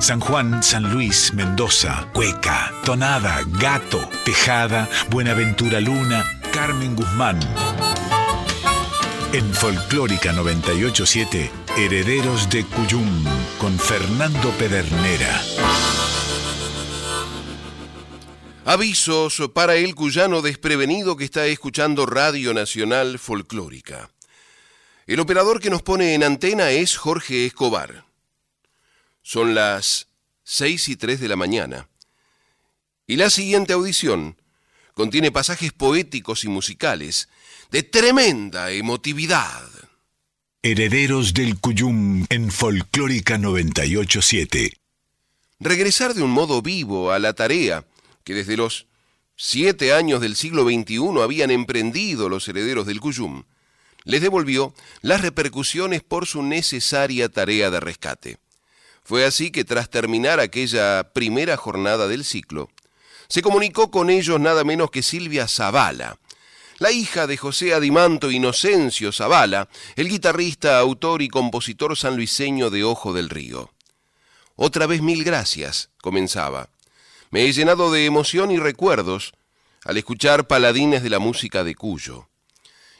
San Juan, San Luis, Mendoza, Cueca, Tonada, Gato, Tejada, Buenaventura Luna, Carmen Guzmán. En Folclórica 987, Herederos de Cuyum, con Fernando Pedernera. Avisos para el cuyano desprevenido que está escuchando Radio Nacional Folclórica. El operador que nos pone en antena es Jorge Escobar. Son las 6 y 3 de la mañana. Y la siguiente audición contiene pasajes poéticos y musicales de tremenda emotividad. Herederos del Cuyum en Folclórica 987. Regresar de un modo vivo a la tarea que desde los siete años del siglo XXI habían emprendido los herederos del Cuyum, les devolvió las repercusiones por su necesaria tarea de rescate. Fue así que tras terminar aquella primera jornada del ciclo, se comunicó con ellos nada menos que Silvia Zavala, la hija de José Adimanto Inocencio Zavala, el guitarrista, autor y compositor sanluiseño de Ojo del Río. Otra vez mil gracias, comenzaba. Me he llenado de emoción y recuerdos al escuchar paladines de la música de Cuyo.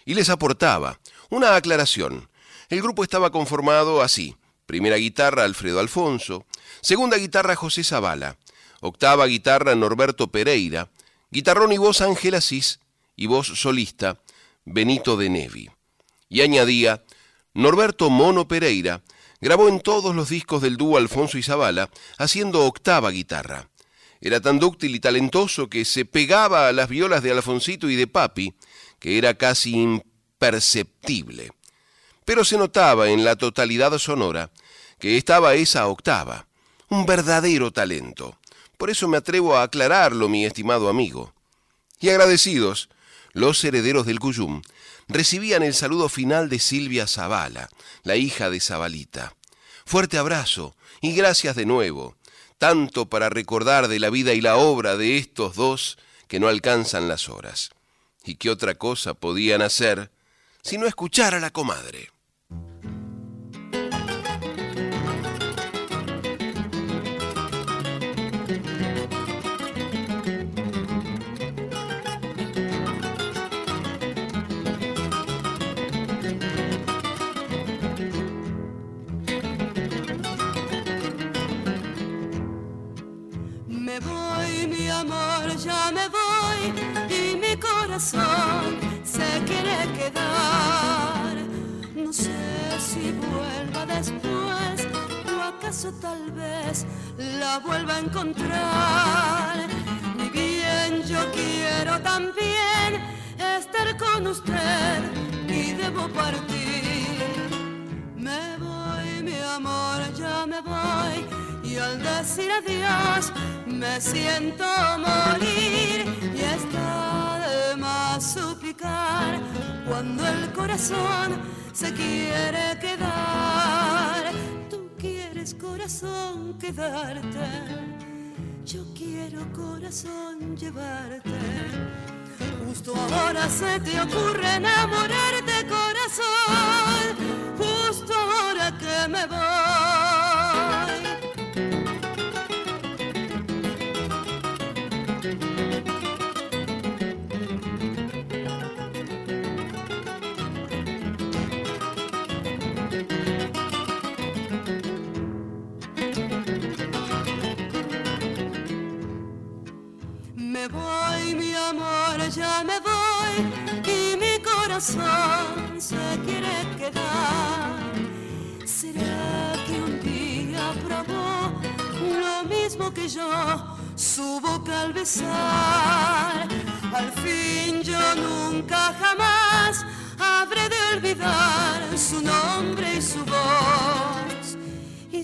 Y les aportaba una aclaración. El grupo estaba conformado así. Primera guitarra Alfredo Alfonso, segunda guitarra José Zavala, octava guitarra Norberto Pereira, guitarrón y voz Ángel Asís y voz solista Benito de Nevi. Y añadía, Norberto Mono Pereira grabó en todos los discos del dúo Alfonso y Zavala haciendo octava guitarra. Era tan dúctil y talentoso que se pegaba a las violas de Alfonsito y de Papi, que era casi imperceptible. Pero se notaba en la totalidad sonora que estaba esa octava, un verdadero talento. Por eso me atrevo a aclararlo, mi estimado amigo. Y agradecidos, los herederos del Cuyum recibían el saludo final de Silvia Zavala, la hija de Zabalita. Fuerte abrazo y gracias de nuevo tanto para recordar de la vida y la obra de estos dos que no alcanzan las horas. ¿Y qué otra cosa podían hacer sino escuchar a la comadre? No sé si vuelva después o acaso tal vez la vuelva a encontrar. Ni bien yo quiero también estar con usted y debo partir. Me voy, mi amor, ya me voy y al decir adiós me siento morir y está de más suplicar cuando el corazón se quiere quedar. Tú quieres corazón quedarte, yo quiero corazón llevarte. Justo ahora se te ocurre enamorarte corazón,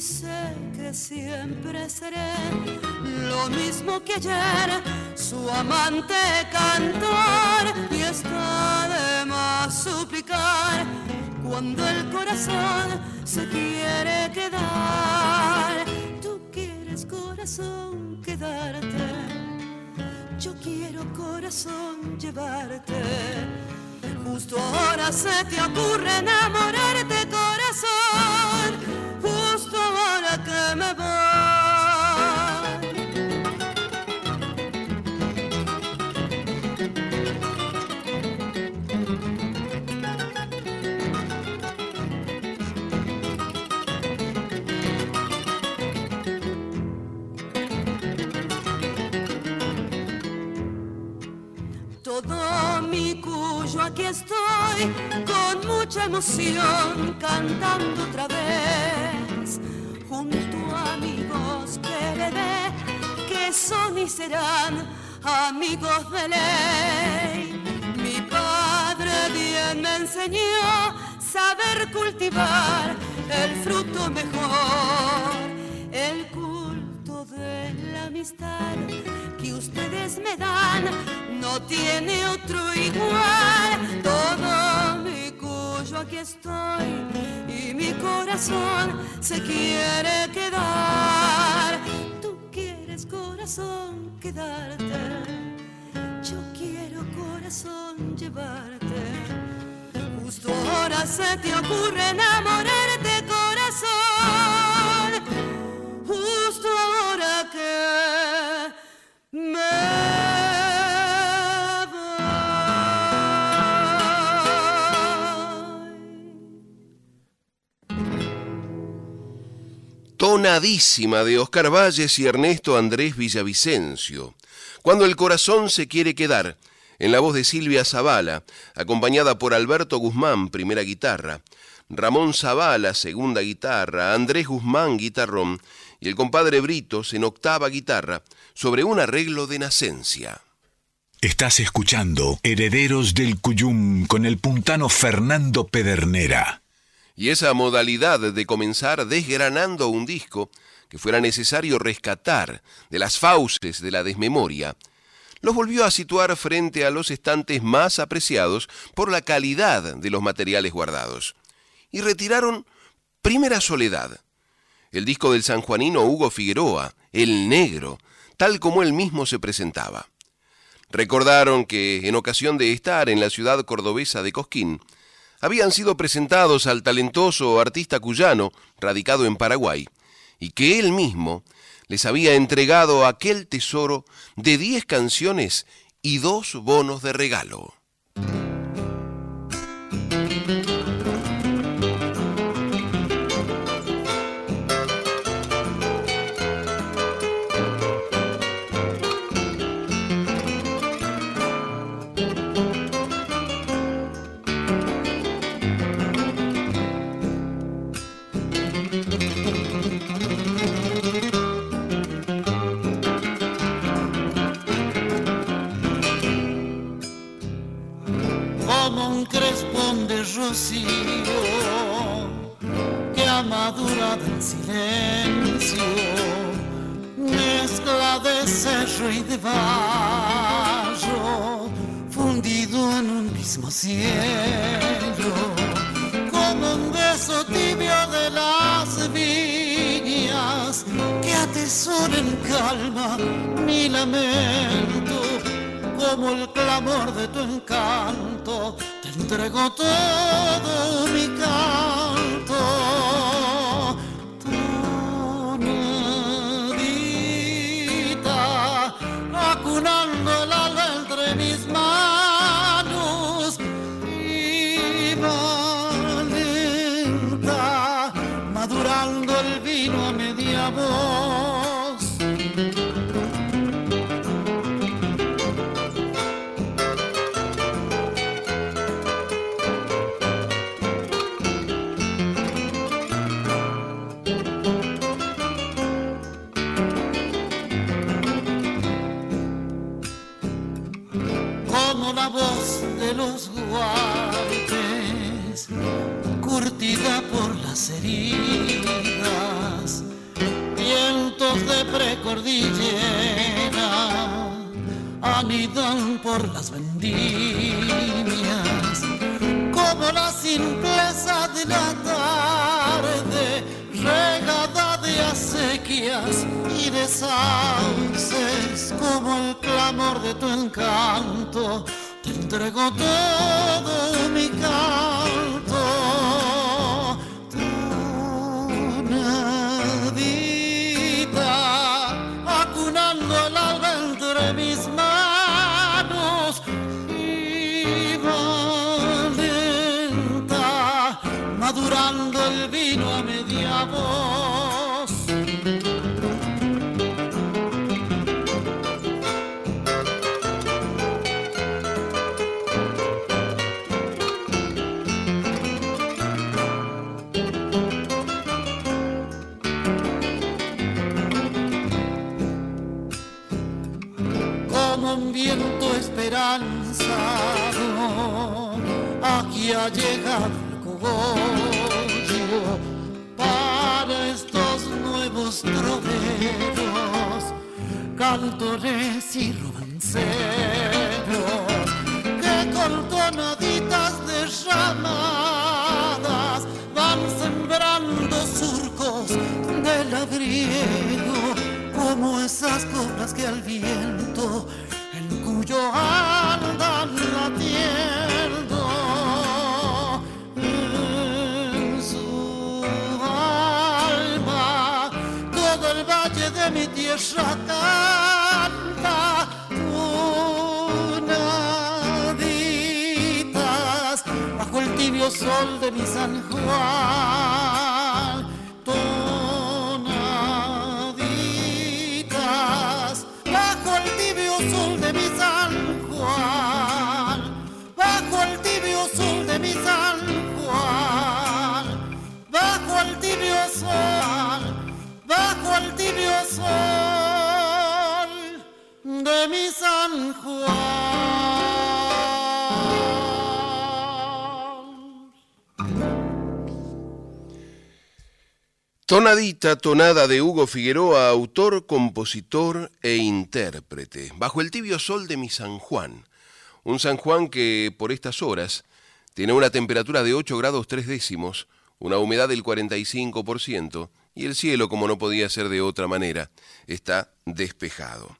sé que siempre seré lo mismo que ayer, su amante cantor. Y está de más suplicar cuando el corazón se quiere quedar. Tú quieres corazón quedarte, yo quiero corazón llevarte. Justo ahora se te ocurre enamorarte corazón, me voy. Todo mi cuyo aquí estoy con mucha emoción cantando otra vez. Que son y serán amigos de ley. Mi padre bien me enseñó saber cultivar el fruto mejor, el culto de la amistad que ustedes me dan no tiene otro igual. Todo mi cuyo aquí estoy y mi corazón se quiere quedar. Quieres corazón quedarte, yo quiero corazón llevarte. Justo ahora se te ocurre enamorarte corazón. Tonadísima de Oscar Valles y Ernesto Andrés Villavicencio. Cuando el corazón se quiere quedar, en la voz de Silvia Zavala, acompañada por Alberto Guzmán, primera guitarra, Ramón Zavala, segunda guitarra, Andrés Guzmán, guitarrón, y el compadre Britos en octava guitarra, sobre un arreglo de Nacencia. Estás escuchando Herederos del Cuyum con el puntano Fernando Pedernera. Y esa modalidad de comenzar desgranando un disco que fuera necesario rescatar de las fauces de la desmemoria, los volvió a situar frente a los estantes más apreciados por la calidad de los materiales guardados. Y retiraron Primera Soledad, el disco del sanjuanino Hugo Figueroa, El Negro, tal como él mismo se presentaba. Recordaron que, en ocasión de estar en la ciudad cordobesa de Cosquín, habían sido presentados al talentoso artista cuyano, radicado en Paraguay, y que él mismo les había entregado aquel tesoro de diez canciones y dos bonos de regalo. Fundido en un mismo cielo, como un beso tibio de las viñas que atesora en calma mi lamento, como el clamor de tu encanto entrego todo mi canto. Por las heridas, vientos de precordillera anidan por las vendimias, como la simpleza de la tarde, regada de acequias y de sauces, como el clamor de tu encanto te entrego todo mi canto. vino a media voz. Como un viento esperanzado, aquí ha llegado el cubón para estos nuevos troveros, cantores y romanceros, que con tonaditas derramadas van sembrando surcos de labriego como esas coplas que al viento en cuyo tierra canta unaditas bajo el tibio sol de mi San Juan. Tonaditas bajo el tibio sol de mi San Juan. Bajo el tibio sol de mi San Juan. Bajo el tibio sol el tibio sol de mi San Juan Tonadita, tonada de Hugo Figueroa, autor, compositor e intérprete, bajo el tibio sol de mi San Juan. Un San Juan que por estas horas tiene una temperatura de 8 grados 3 décimos, una humedad del 45% y el cielo, como no podía ser de otra manera, está despejado.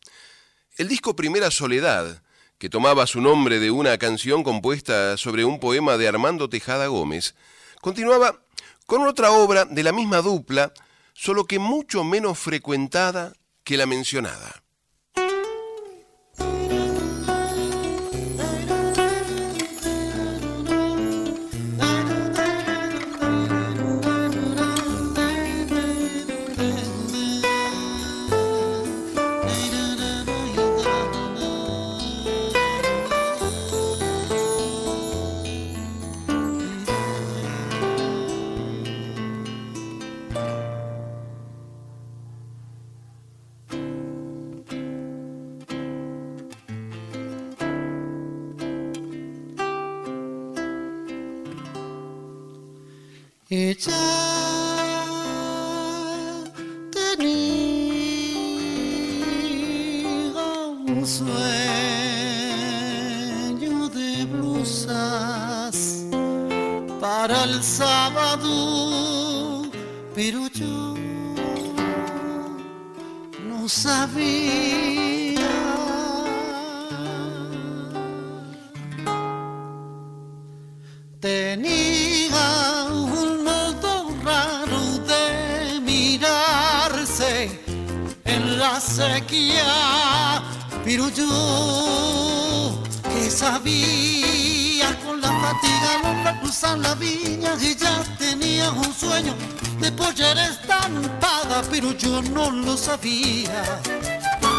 El disco Primera Soledad, que tomaba su nombre de una canción compuesta sobre un poema de Armando Tejada Gómez, continuaba con otra obra de la misma dupla, solo que mucho menos frecuentada que la mencionada.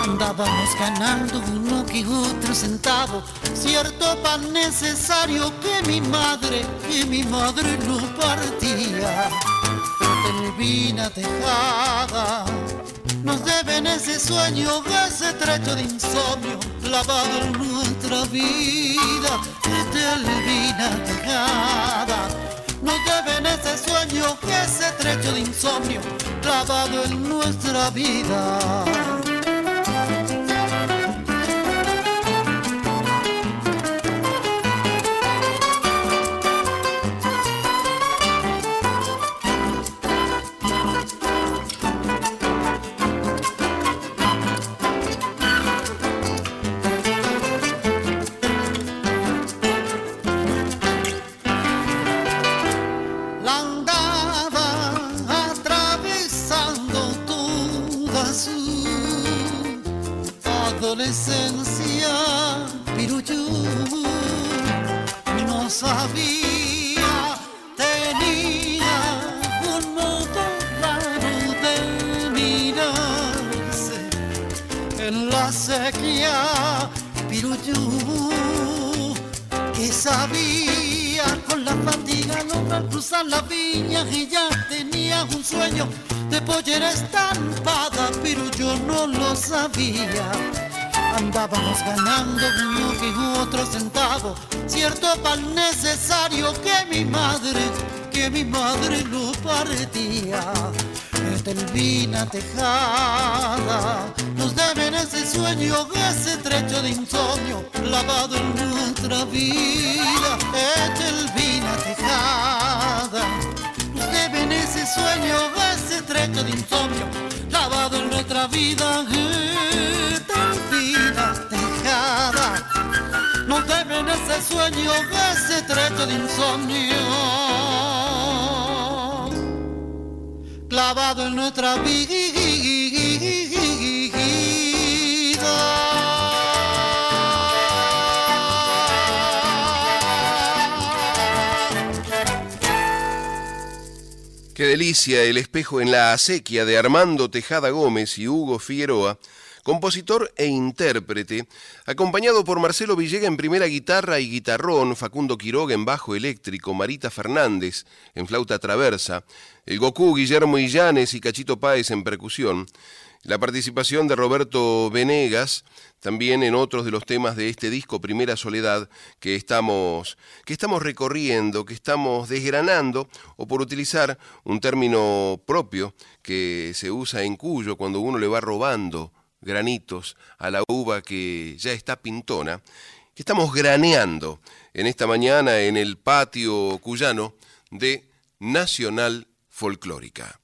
Andábamos ganando uno que otro centavo, cierto pan necesario que mi madre, que mi madre no partía. Telvina tejada, nos deben ese sueño, ese trecho de insomnio, clavado en nuestra vida. Telvina tejada, nos deben ese sueño, ese trecho de insomnio, clavado en nuestra vida. Andábamos ganando uno que otro centavo, cierto pan necesario que mi madre, que mi madre lo partía. Estelvina tejada, nos deben ese sueño, ese trecho de insomnio, lavado en nuestra vida. Estelvina tejada, nos deben ese sueño, ese trecho de insomnio, lavado en nuestra vida. Estelvina tejada, nos deben ese sueño, ese trecho de insomnio clavado en nuestra vida. Qué delicia el espejo en la acequia de Armando Tejada Gómez y Hugo Figueroa, compositor e intérprete, acompañado por Marcelo Villega en primera guitarra y guitarrón, Facundo Quiroga en bajo eléctrico, Marita Fernández en flauta traversa, el Goku Guillermo Illanes y Cachito Páez en percusión, la participación de Roberto Venegas, también en otros de los temas de este disco Primera Soledad que estamos, que estamos recorriendo, que estamos desgranando, o por utilizar un término propio que se usa en Cuyo cuando uno le va robando granitos a la uva que ya está pintona, que estamos graneando en esta mañana en el patio cuyano de Nacional folclórica.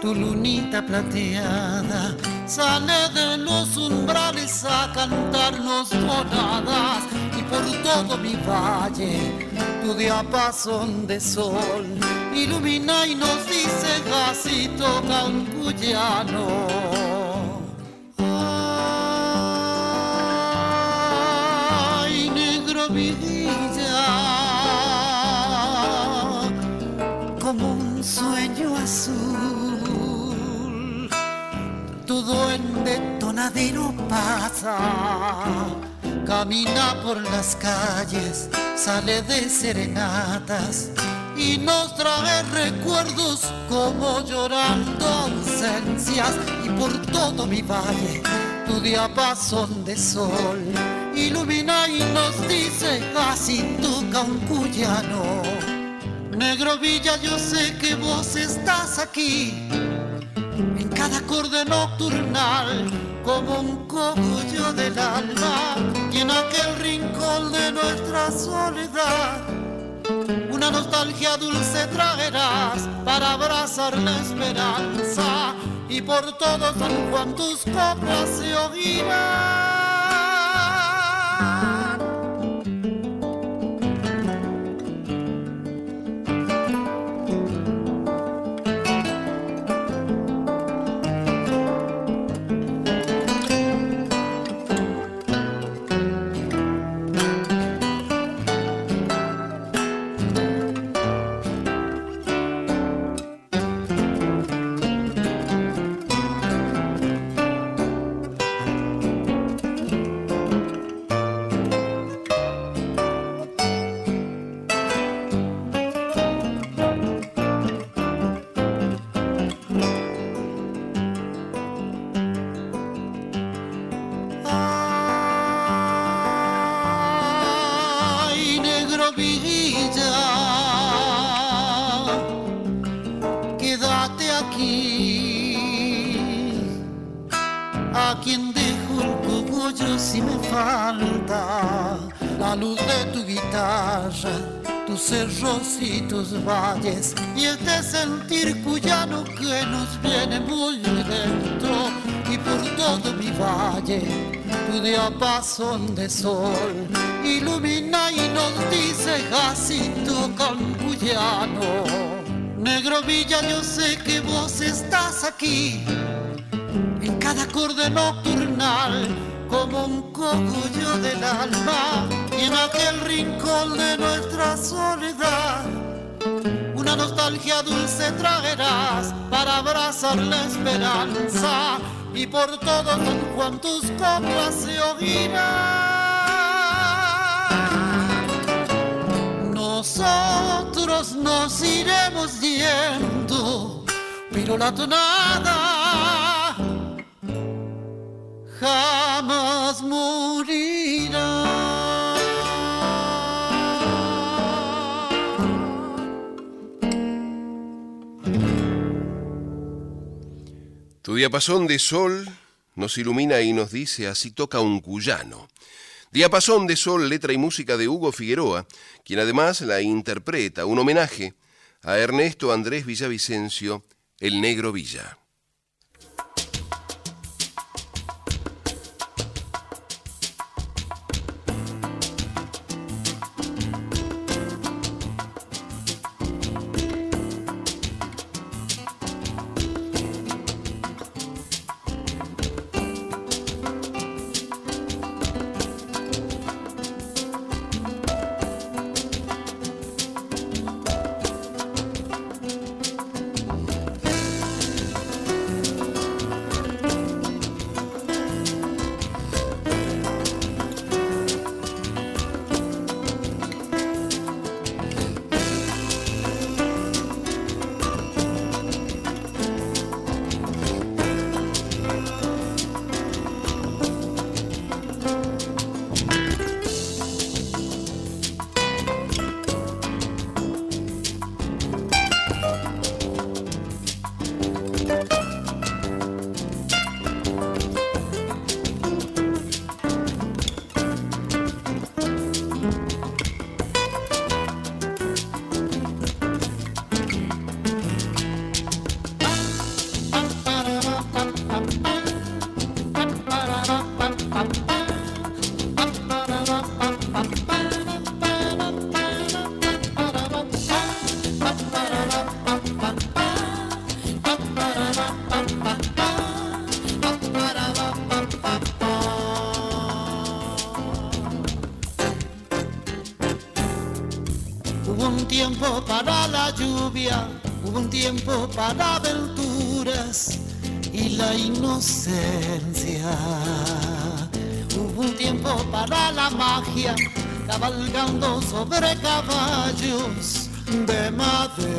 Tu lunita plateada sale de los umbrales a cantarnos tonadas y por todo mi valle tu diapasón de sol ilumina y nos dice gasito cancuyano. Tonadero pasa, camina por las calles, sale de serenatas y nos trae recuerdos como llorando ausencias. Y por todo mi valle tu diapasón de sol ilumina y nos dice casi toca un cuyano. Negro Villa, yo sé que vos estás aquí en cada acorde nocturnal como un cogollo del alma y en aquel rincón de nuestra soledad una nostalgia dulce traerás para abrazar la esperanza y por todo San Juan tus coplas se oirán. Y tus valles y este sentir cuyano que nos viene muy dentro y por todo mi valle tu diapasón de sol ilumina y nos dice Jacito cuyano. Negro Villa, yo sé que vos estás aquí en cada acorde nocturnal como un cogollo del alma y en aquel rincón de nuestra soledad una nostalgia dulce traerás para abrazar la esperanza y por todo San Juan tus copas se oirán. Nosotros nos iremos yendo, pero la tonada jamás morirá. Tu diapasón de sol nos ilumina y nos dice, así toca un cuyano. Diapasón de Sol, letra y música de Hugo Figueroa, quien además la interpreta, un homenaje a Ernesto Andrés Villavicencio, el Negro Villa. Tiempo para aventuras y la inocencia. Hubo un tiempo para la magia, cabalgando sobre caballos de madera.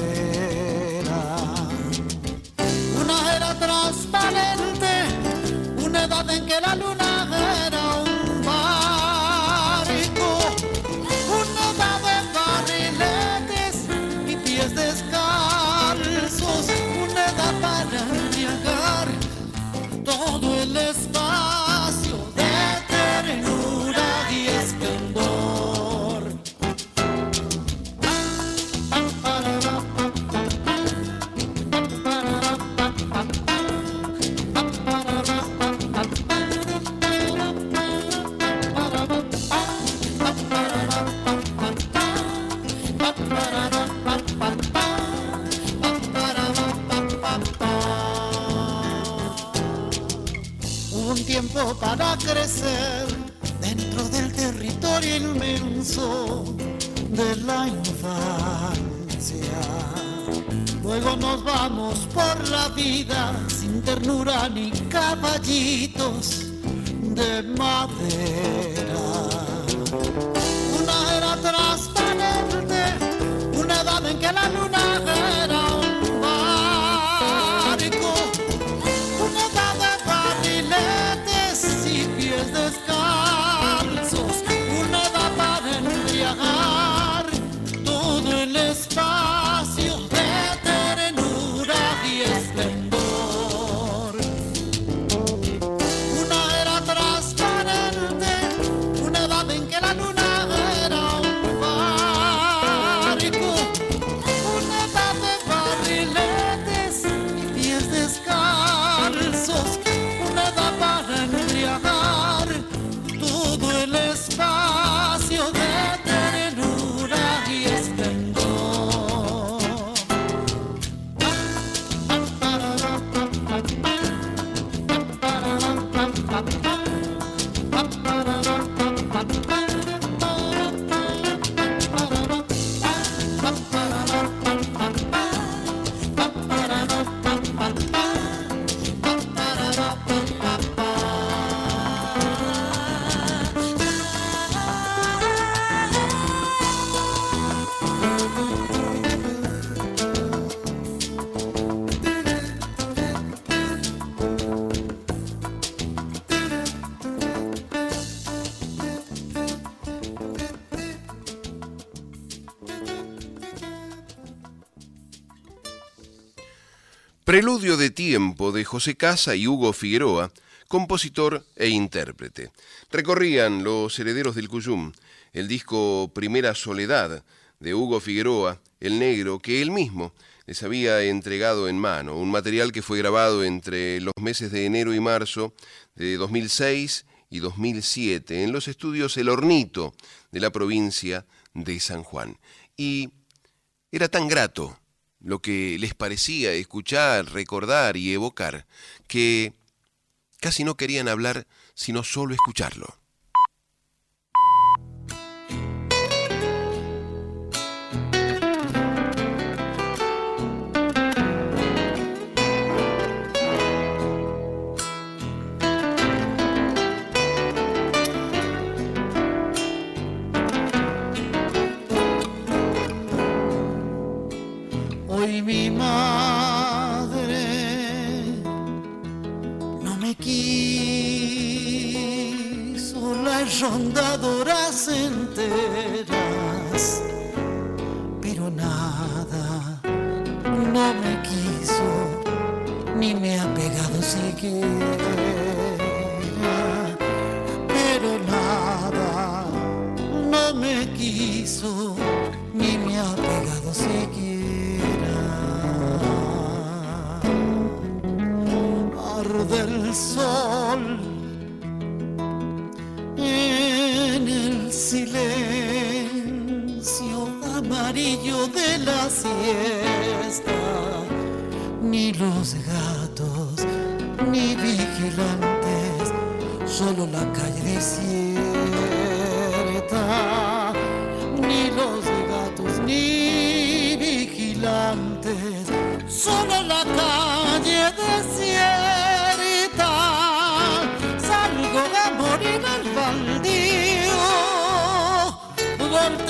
Preludio de tiempo de José Casa y Hugo Figueroa, compositor e intérprete. Recorrían los herederos del Cuyum el disco Primera Soledad de Hugo Figueroa, el negro, que él mismo les había entregado en mano, un material que fue grabado entre los meses de enero y marzo de 2006 y 2007 en los estudios El Hornito de la provincia de San Juan. Y era tan grato lo que les parecía escuchar, recordar y evocar, que casi no querían hablar sino solo escucharlo. Mi madre no me quiso las rondadoras enteras, pero nada no me quiso ni me ha pegado siquiera, pero nada no me quiso ni me ha pegado siquiera. Del sol en el silencio amarillo de la siesta, ni los gatos ni vigilantes, solo la calle desierta, ni los gatos ni vigilantes, solo la calle desierta.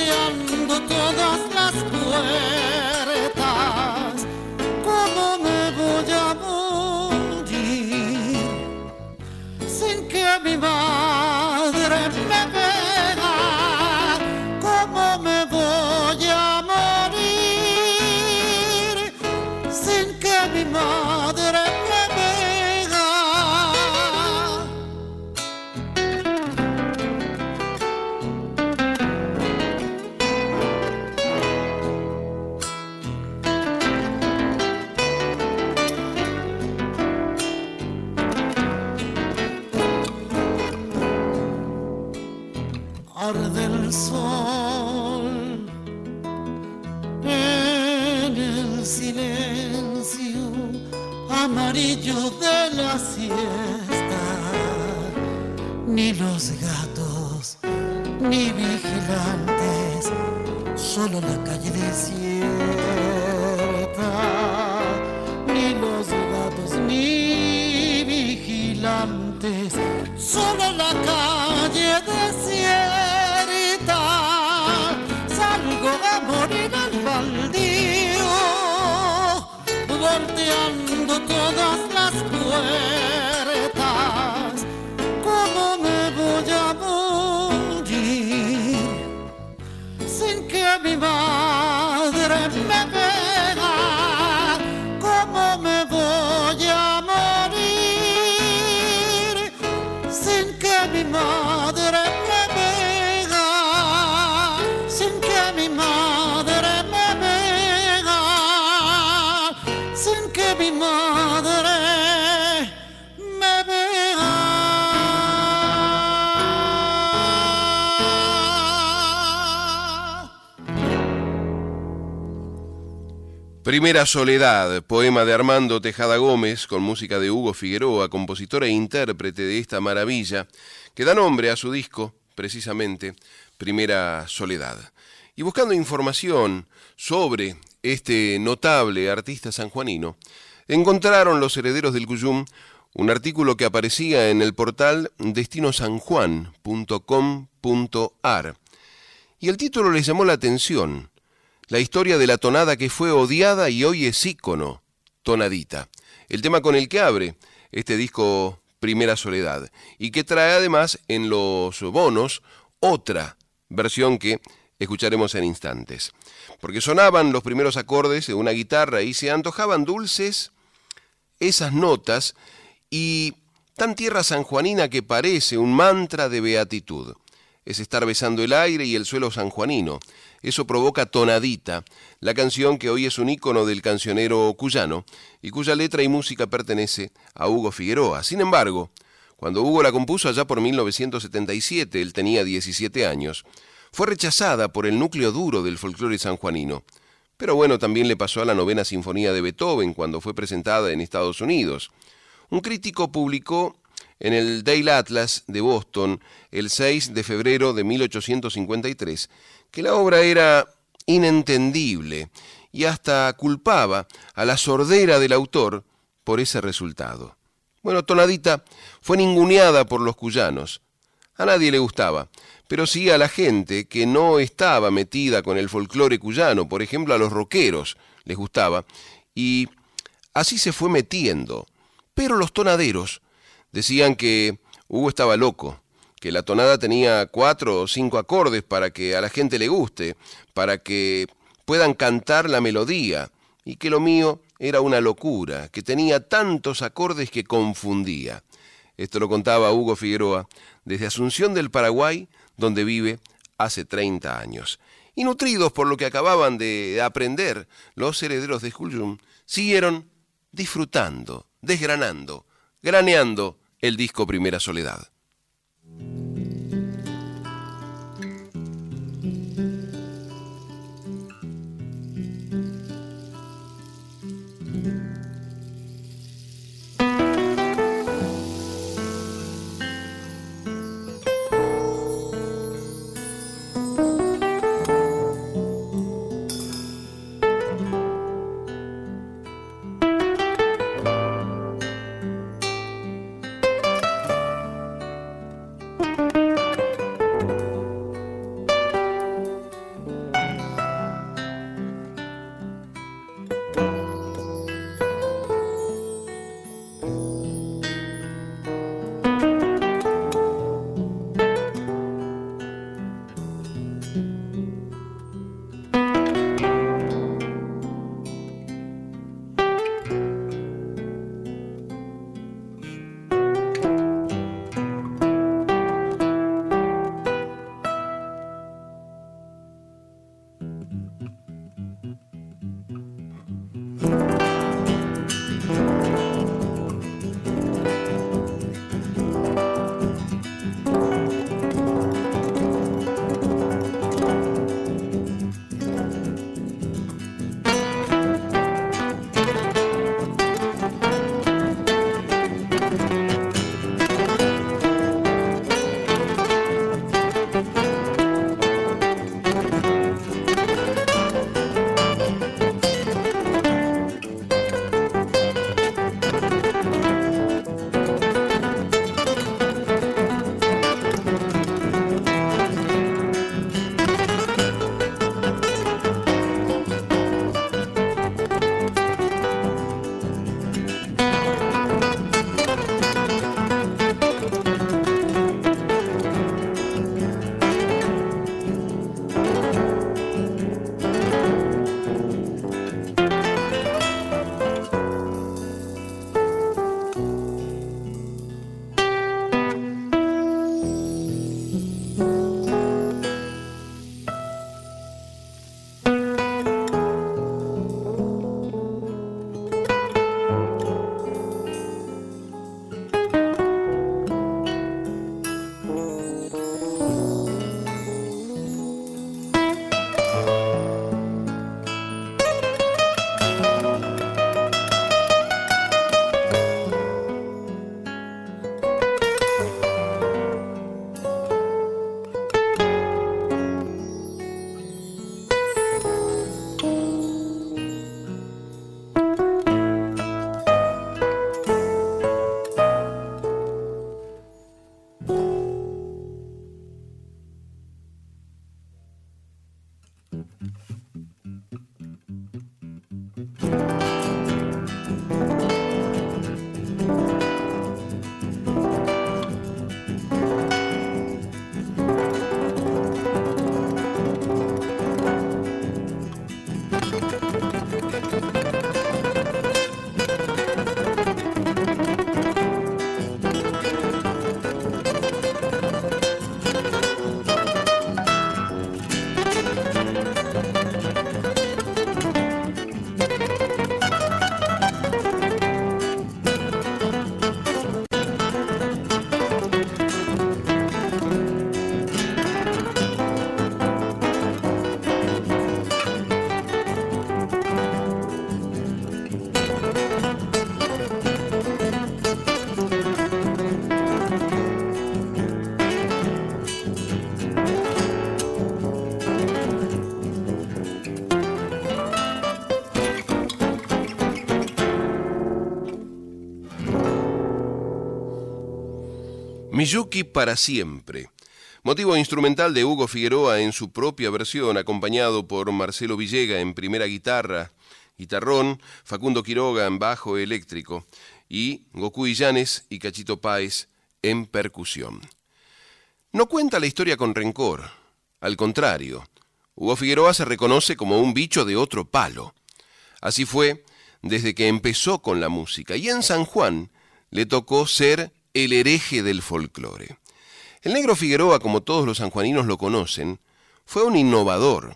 Volteando todas las puertas. ¿Cómo me voy a morir sin que mi madre del sol Primera Soledad, poema de Armando Tejada Gómez, con música de Hugo Figueroa, compositor e intérprete de esta maravilla, que da nombre a su disco, precisamente, Primera Soledad. Y buscando información sobre este notable artista sanjuanino, encontraron los herederos del Cuyum un artículo que aparecía en el portal destinosanjuan.com.ar. Y el título les llamó la atención la historia de la tonada que fue odiada y hoy es ícono, tonadita. El tema con el que abre este disco Primera Soledad y que trae además en los bonos otra versión que escucharemos en instantes. Porque sonaban los primeros acordes de una guitarra y se antojaban dulces esas notas y tan tierra sanjuanina que parece un mantra de beatitud. Es estar besando el aire y el suelo sanjuanino. Eso provoca Tonadita, la canción que hoy es un ícono del cancionero cuyano y cuya letra y música pertenece a Hugo Figueroa. Sin embargo, cuando Hugo la compuso allá por 1977, él tenía 17 años, fue rechazada por el núcleo duro del folclore sanjuanino. Pero bueno, también le pasó a la novena sinfonía de Beethoven cuando fue presentada en Estados Unidos. Un crítico publicó en el Daily Atlas de Boston el 6 de febrero de 1853 que la obra era inentendible y hasta culpaba a la sordera del autor por ese resultado. Bueno, Tonadita fue ninguneada por los cuyanos. A nadie le gustaba, pero sí a la gente que no estaba metida con el folclore cuyano, por ejemplo a los rockeros les gustaba, y así se fue metiendo pero los tonaderos decían que Hugo estaba loco, que la tonada tenía cuatro o cinco acordes para que a la gente le guste, para que puedan cantar la melodía, y que lo mío era una locura, que tenía tantos acordes que confundía. Esto lo contaba Hugo Figueroa desde Asunción del Paraguay, donde vive hace 30 años. Y nutridos por lo que acababan de aprender, los herederos de Juljum siguieron disfrutando desgranando, graneando el disco Primera Soledad. Miyuki para siempre. Motivo instrumental de Hugo Figueroa en su propia versión, acompañado por Marcelo Villega en primera guitarra, guitarrón, Facundo Quiroga en bajo eléctrico y Goku Illanes y Cachito Páez en percusión. No cuenta la historia con rencor, al contrario, Hugo Figueroa se reconoce como un bicho de otro palo. Así fue desde que empezó con la música y en San Juan le tocó ser el hereje del folclore. El negro Figueroa, como todos los sanjuaninos lo conocen, fue un innovador,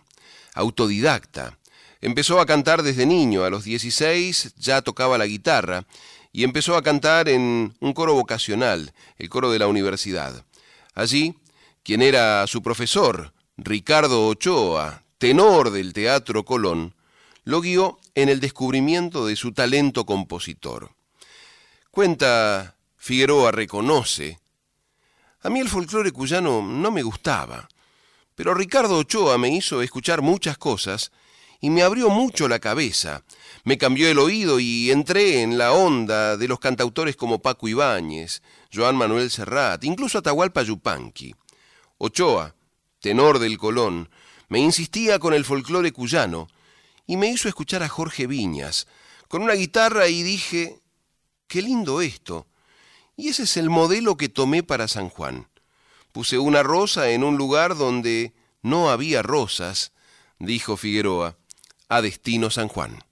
autodidacta. Empezó a cantar desde niño, a los 16 ya tocaba la guitarra y empezó a cantar en un coro vocacional, el coro de la universidad. Allí, quien era su profesor, Ricardo Ochoa, tenor del Teatro Colón, lo guió en el descubrimiento de su talento compositor. Cuenta Figueroa reconoce, a mí el folclore cuyano no me gustaba, pero Ricardo Ochoa me hizo escuchar muchas cosas y me abrió mucho la cabeza, me cambió el oído y entré en la onda de los cantautores como Paco Ibáñez, Joan Manuel Serrat, incluso Atahualpa Yupanqui. Ochoa, tenor del Colón, me insistía con el folclore cuyano y me hizo escuchar a Jorge Viñas con una guitarra y dije, qué lindo esto. Y ese es el modelo que tomé para San Juan. Puse una rosa en un lugar donde no había rosas, dijo Figueroa, a destino San Juan.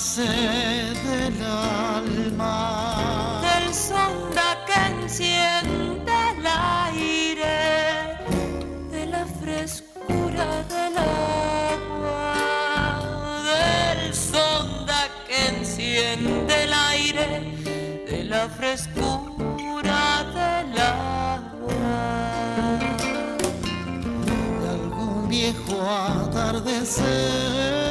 Nace del alma. Del sonda que enciende el aire, de la frescura del agua, del sonda que enciende el aire, de la frescura del agua. viejo atardecer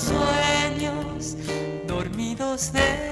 sueños dormidos de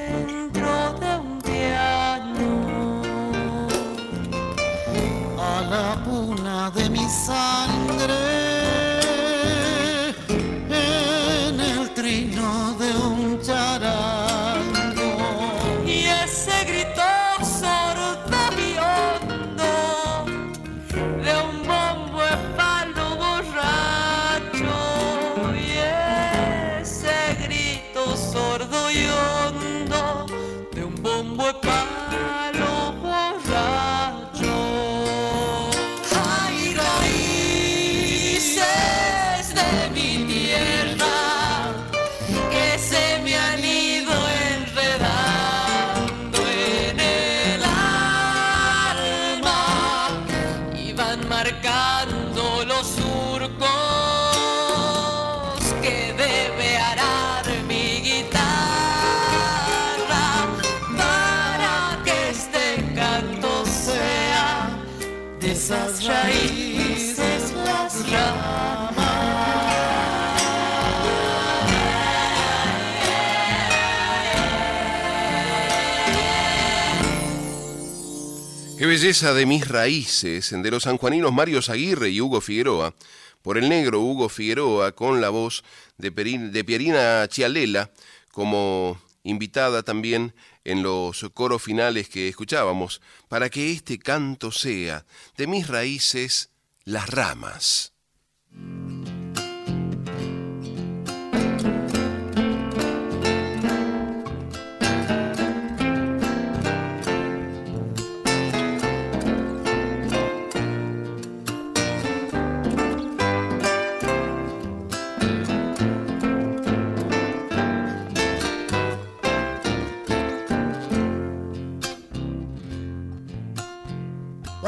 de mis raíces, de los sanjuaninos Mario Aguirre y Hugo Figueroa, por el negro Hugo Figueroa con la voz de, de Pierina Chialela como invitada también en los coros finales que escuchábamos, para que este canto sea de mis raíces las ramas.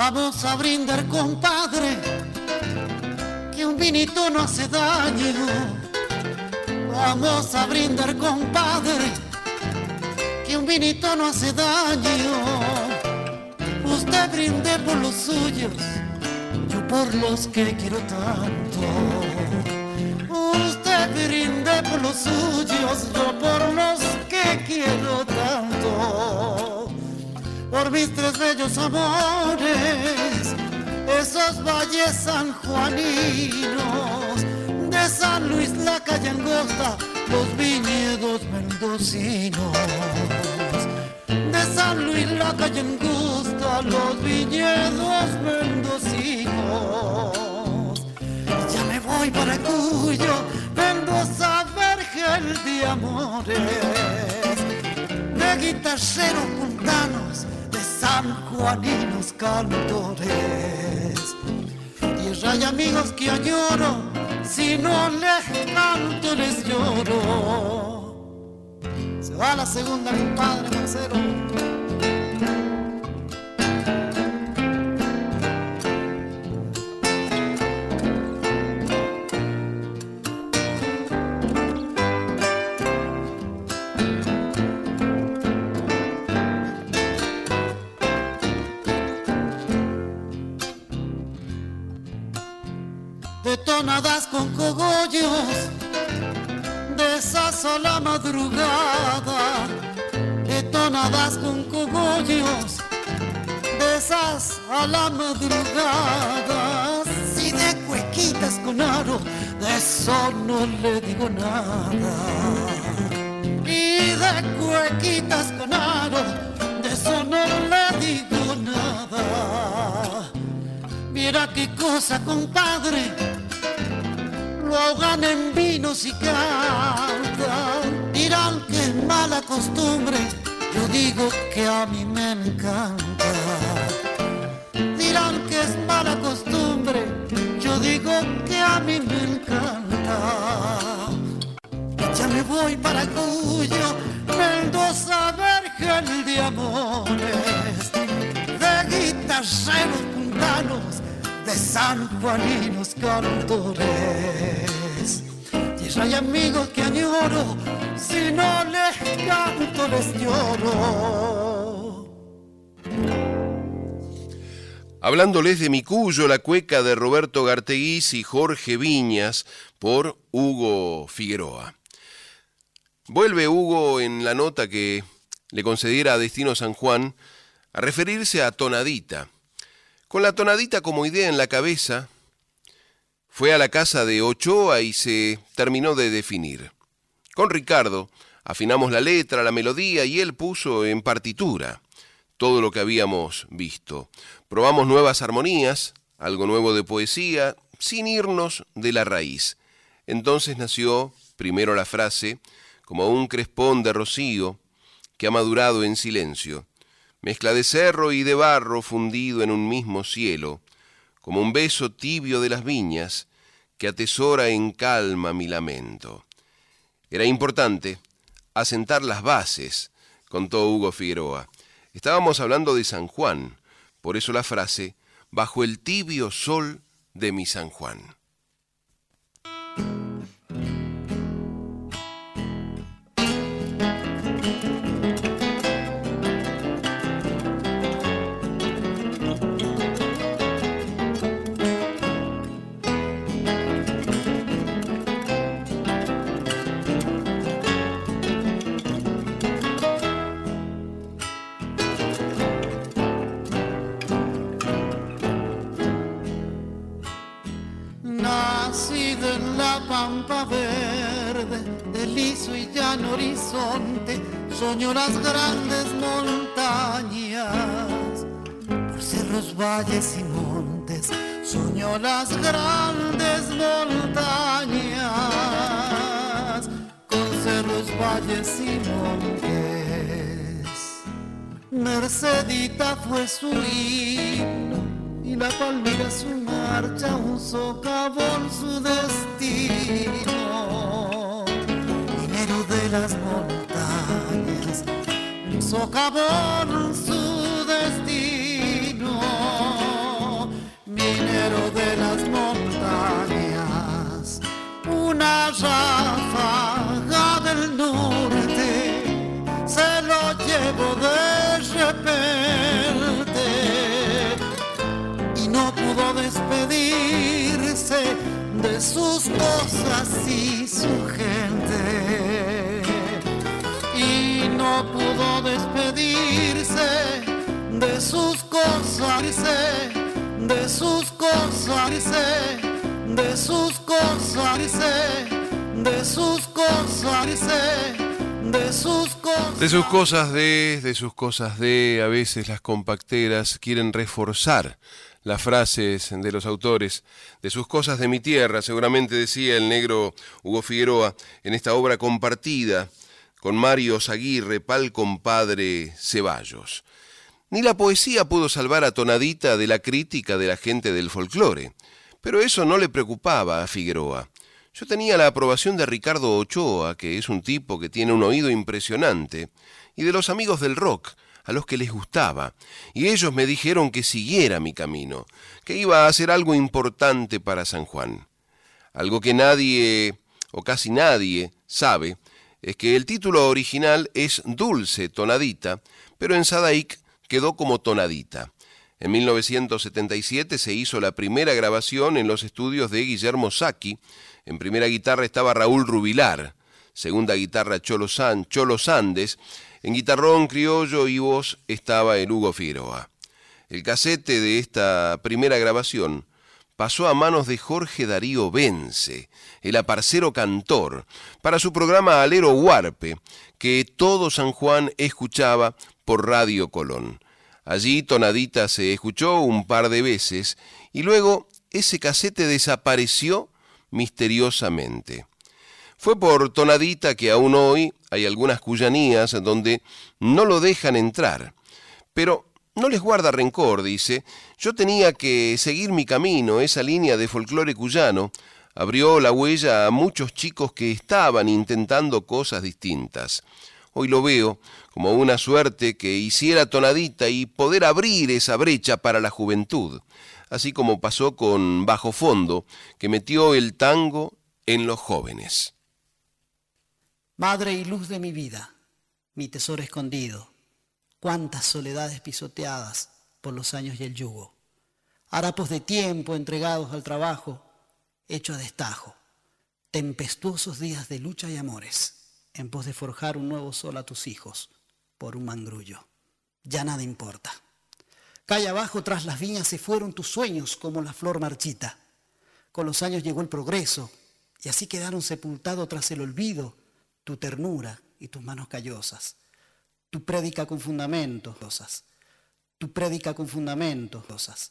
Vamos a brindar, compadre, que un vinito no hace daño. Vamos a brindar, compadre, que un vinito no hace daño. Usted brinde por los suyos, yo por los que quiero tanto. Usted brinde por los suyos, yo por los que quiero tanto por mis tres bellos amores, esos valles sanjuaninos, de San Luis la calle angosta, los viñedos mendocinos, de San Luis la calle angosta, los viñedos mendocinos. Ya me voy para Cuyo, Mendoza, Vergel de amores de guitarreros puntanos, de sanjuaninos cantores. Tierra y amigos que añoro, si no les canto les lloro. Se va la segunda, compadre Marcelo. Tonadas con cogollos, de esas a la madrugada, tonadas con cogollos, de a la madrugada, si de cuequitas con aro, de eso no le digo nada. Y de cuequitas con aro, de eso no le digo nada. Mira qué cosa, compadre, lo ahogan en vinos y cantan. Dirán que es mala costumbre, yo digo que a mí me encanta. Dirán que es mala costumbre, yo digo que a mí me encanta. Ya me voy para Cuyo, Mendoza, Vergel de amores, de guitarreros puntanos, de sanjuaninos cantores. Tierra y amigos que añoro, si no les canto les lloro. Hablándoles de mi cuyo, la cueca de Roberto Garteguís y Jorge Viñas por Hugo Figueroa. Vuelve Hugo en la nota que le concediera a Destino San Juan a referirse a tonadita. Con la tonadita como idea en la cabeza, fue a la casa de Ochoa y se terminó de definir. Con Ricardo afinamos la letra, la melodía y él puso en partitura todo lo que habíamos visto. Probamos nuevas armonías, algo nuevo de poesía, sin irnos de la raíz. Entonces nació primero la frase, como un crespón de rocío que ha madurado en silencio, mezcla de cerro y de barro fundido en un mismo cielo, como un beso tibio de las viñas que atesora en calma mi lamento. Era importante asentar las bases, contó Hugo Figueroa. Estábamos hablando de San Juan, por eso la frase, bajo el tibio sol de mi San Juan. Horizonte soñó las grandes montañas, por cerros, valles y montes, soñó las grandes montañas, con cerros, valles y montes. Mercedita fue su himno y la palmera su marcha, un socavón su destino. De las montañas, socavón su destino, minero de las montañas, una ráfaga del norte se lo llevó de repente despedirse de sus cosas y su gente. Y no pudo despedirse de sus cosas, de sus cosas, de sus cosas, de sus cosas, de sus cosas. De sus cosas de, de sus cosas de, a veces las compacteras quieren reforzar las frases de los autores, de sus cosas de mi tierra, seguramente decía el negro Hugo Figueroa en esta obra compartida con Mario Zaguirre, pal compadre Ceballos. Ni la poesía pudo salvar a Tonadita de la crítica de la gente del folclore, pero eso no le preocupaba a Figueroa. Yo tenía la aprobación de Ricardo Ochoa, que es un tipo que tiene un oído impresionante, y de los amigos del rock, a los que les gustaba, y ellos me dijeron que siguiera mi camino, que iba a hacer algo importante para San Juan. Algo que nadie, o casi nadie, sabe, es que el título original es Dulce Tonadita, pero en Sadaik quedó como Tonadita. En 1977 se hizo la primera grabación en los estudios de Guillermo Sacchi. En primera guitarra estaba Raúl Rubilar, segunda guitarra Cholo, San, Sandes en guitarrón criollo y voz estaba el Hugo Figueroa. El casete de esta primera grabación pasó a manos de Jorge Darío Vence, el aparcero cantor, para su programa Alero Huarpe, que todo San Juan escuchaba por Radio Colón. Allí Tonadita se escuchó un par de veces y luego ese casete desapareció misteriosamente. Fue por Tonadita que aún hoy hay algunas cuyanías donde no lo dejan entrar. Pero no les guarda rencor, dice. Yo tenía que seguir mi camino, esa línea de folclore cuyano abrió la huella a muchos chicos que estaban intentando cosas distintas. Hoy lo veo como una suerte que hiciera tonadita y poder abrir esa brecha para la juventud, así como pasó con Bajo Fondo, que metió el tango en los jóvenes. Madre y luz de mi vida, mi tesoro escondido, cuántas soledades pisoteadas por los años y el yugo, harapos de tiempo entregados al trabajo, hecho a destajo, tempestuosos días de lucha y amores, en pos de forjar un nuevo sol a tus hijos por un mangrullo. Ya nada importa. Calle abajo tras las viñas se fueron tus sueños como la flor marchita. Con los años llegó el progreso y así quedaron sepultados tras el olvido tu ternura y tus manos callosas. Tu prédica con fundamentos, rosas. Tu prédica con fundamentos, rosas.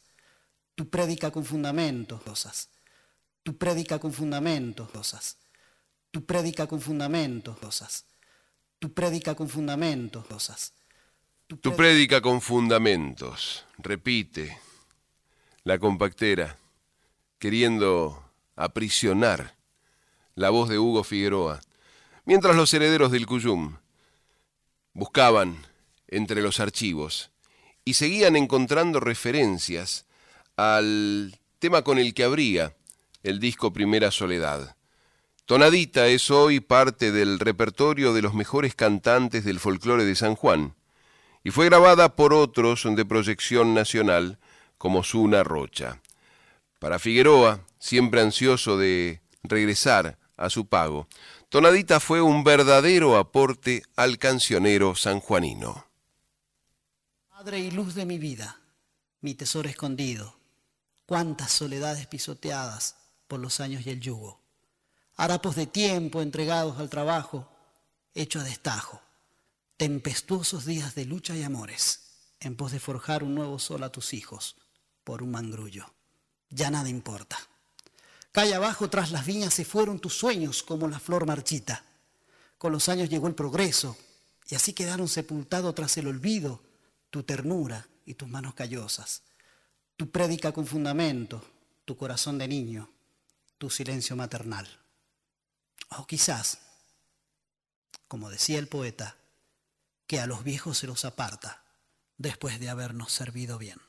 Tu prédica con fundamentos, rosas. Tu prédica con fundamentos, rosas. Tu prédica con fundamentos, rosas. Tu prédica con fundamentos, rosas. Tu prédica con fundamentos, repite la compactera, queriendo aprisionar la voz de Hugo Figueroa, mientras los herederos del Cuyum buscaban entre los archivos y seguían encontrando referencias al tema con el que abría el disco Primera Soledad. Tonadita es hoy parte del repertorio de los mejores cantantes del folclore de San Juan y fue grabada por otros de proyección nacional como Zuna Rocha. Para Figueroa, siempre ansioso de regresar a su pago, Tonadita fue un verdadero aporte al cancionero sanjuanino. Madre y luz de mi vida, mi tesoro escondido, cuántas soledades pisoteadas por los años y el yugo, harapos de tiempo entregados al trabajo, hecho a destajo, tempestuosos días de lucha y amores, en pos de forjar un nuevo sol a tus hijos por un mangrullo. Ya nada importa. Calle abajo tras las viñas se fueron tus sueños como la flor marchita. Con los años llegó el progreso y así quedaron sepultados tras el olvido tu ternura y tus manos callosas, tu prédica con fundamento, tu corazón de niño, tu silencio maternal. O quizás, como decía el poeta, que a los viejos se los aparta después de habernos servido bien.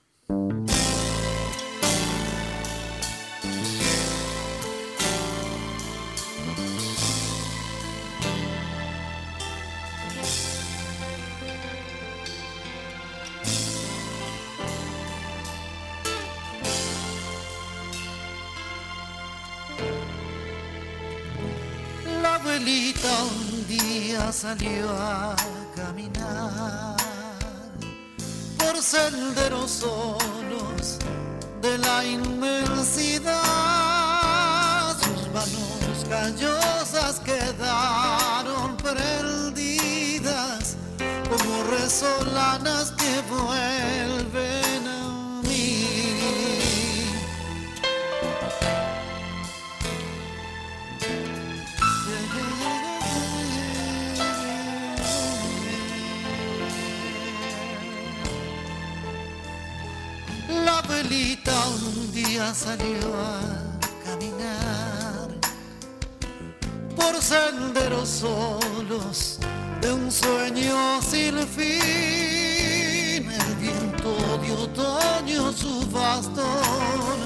Salió a caminar por senderos solos de la inmensidad. Sus manos callosas quedaron prendidas como resolanas que vuelven salió a caminar por senderos solos de un sueño sin fin. El viento de otoño su bastón,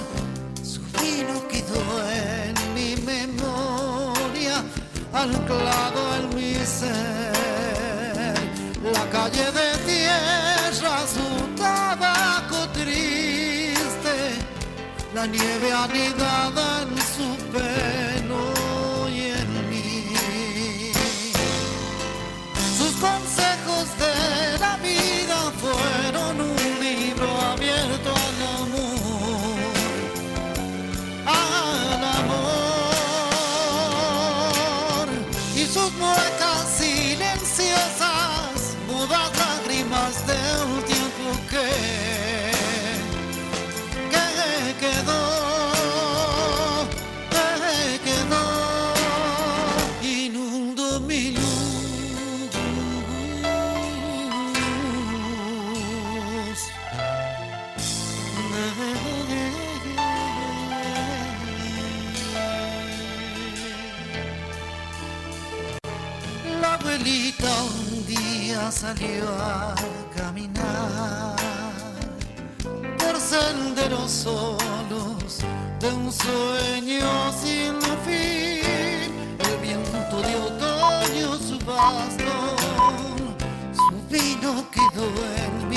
su vino quedó en mi memoria, anclado en mi ser. La calle de tierra, la nieve anidada en su pelo salió a caminar por senderos solos de un sueño sin fin. El viento de otoño su bastón, su vino quedó en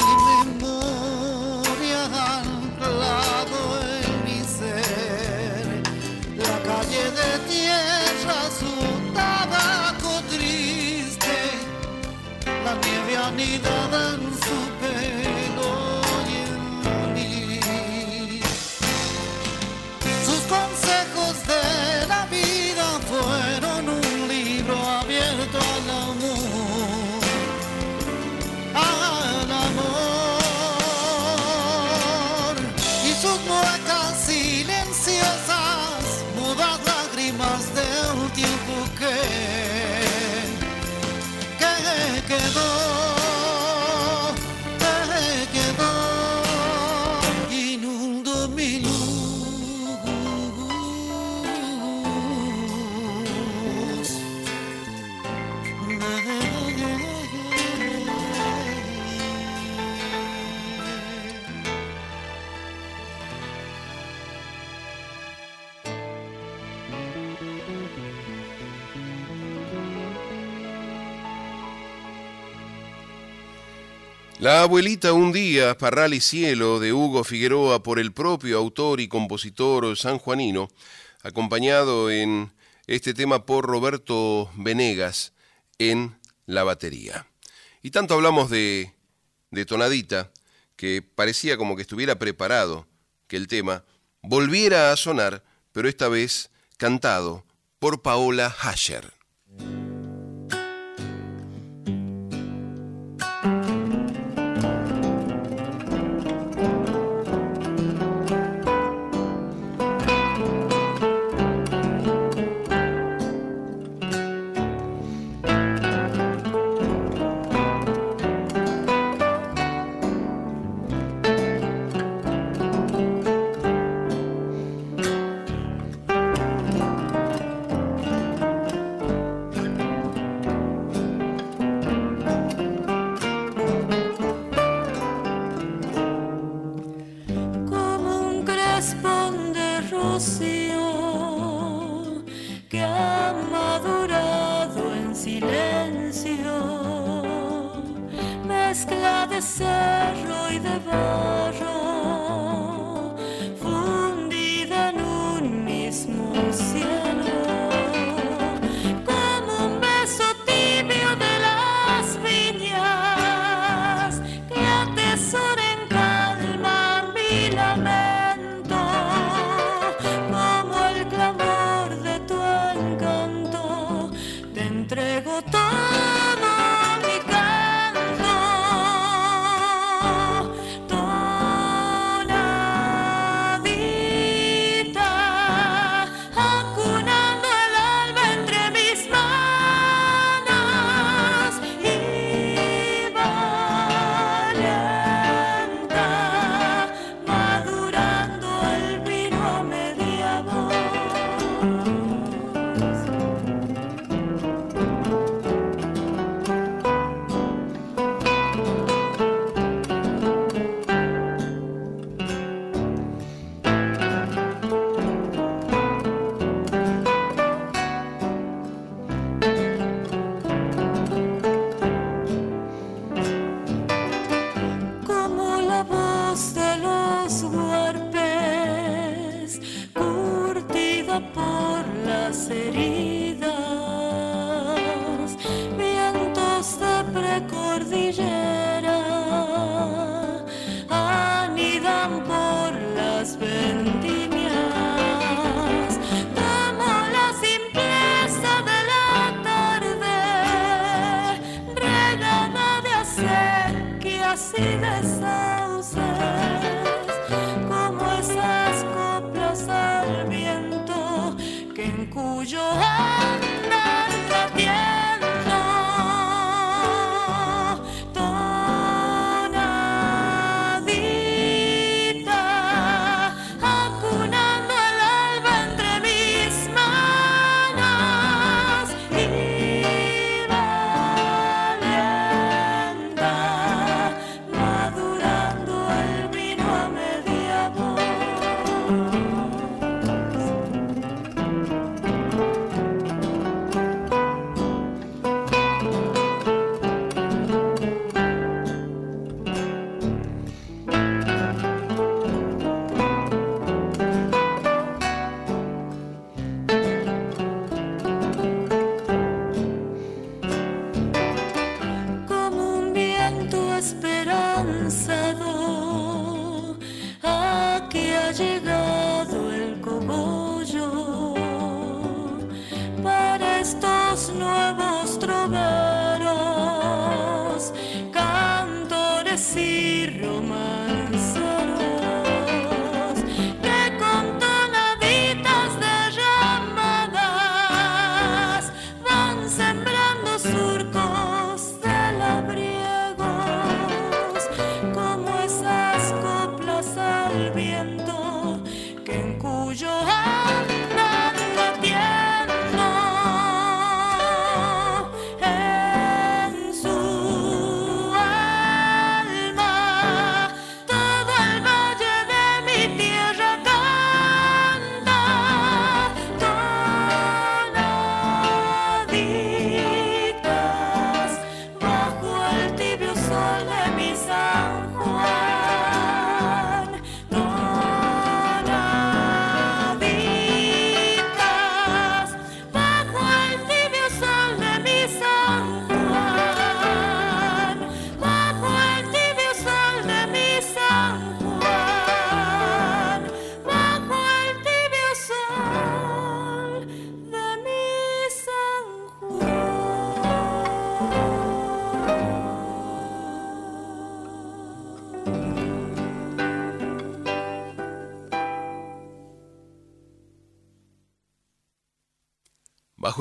Ani dadan La abuelita un día, Parral y Cielo, de Hugo Figueroa, por el propio autor y compositor sanjuanino, acompañado en este tema por Roberto Venegas en la batería. Y tanto hablamos de, de tonadita, que parecía como que estuviera preparado que el tema volviera a sonar, pero esta vez cantado por Paola Hasher.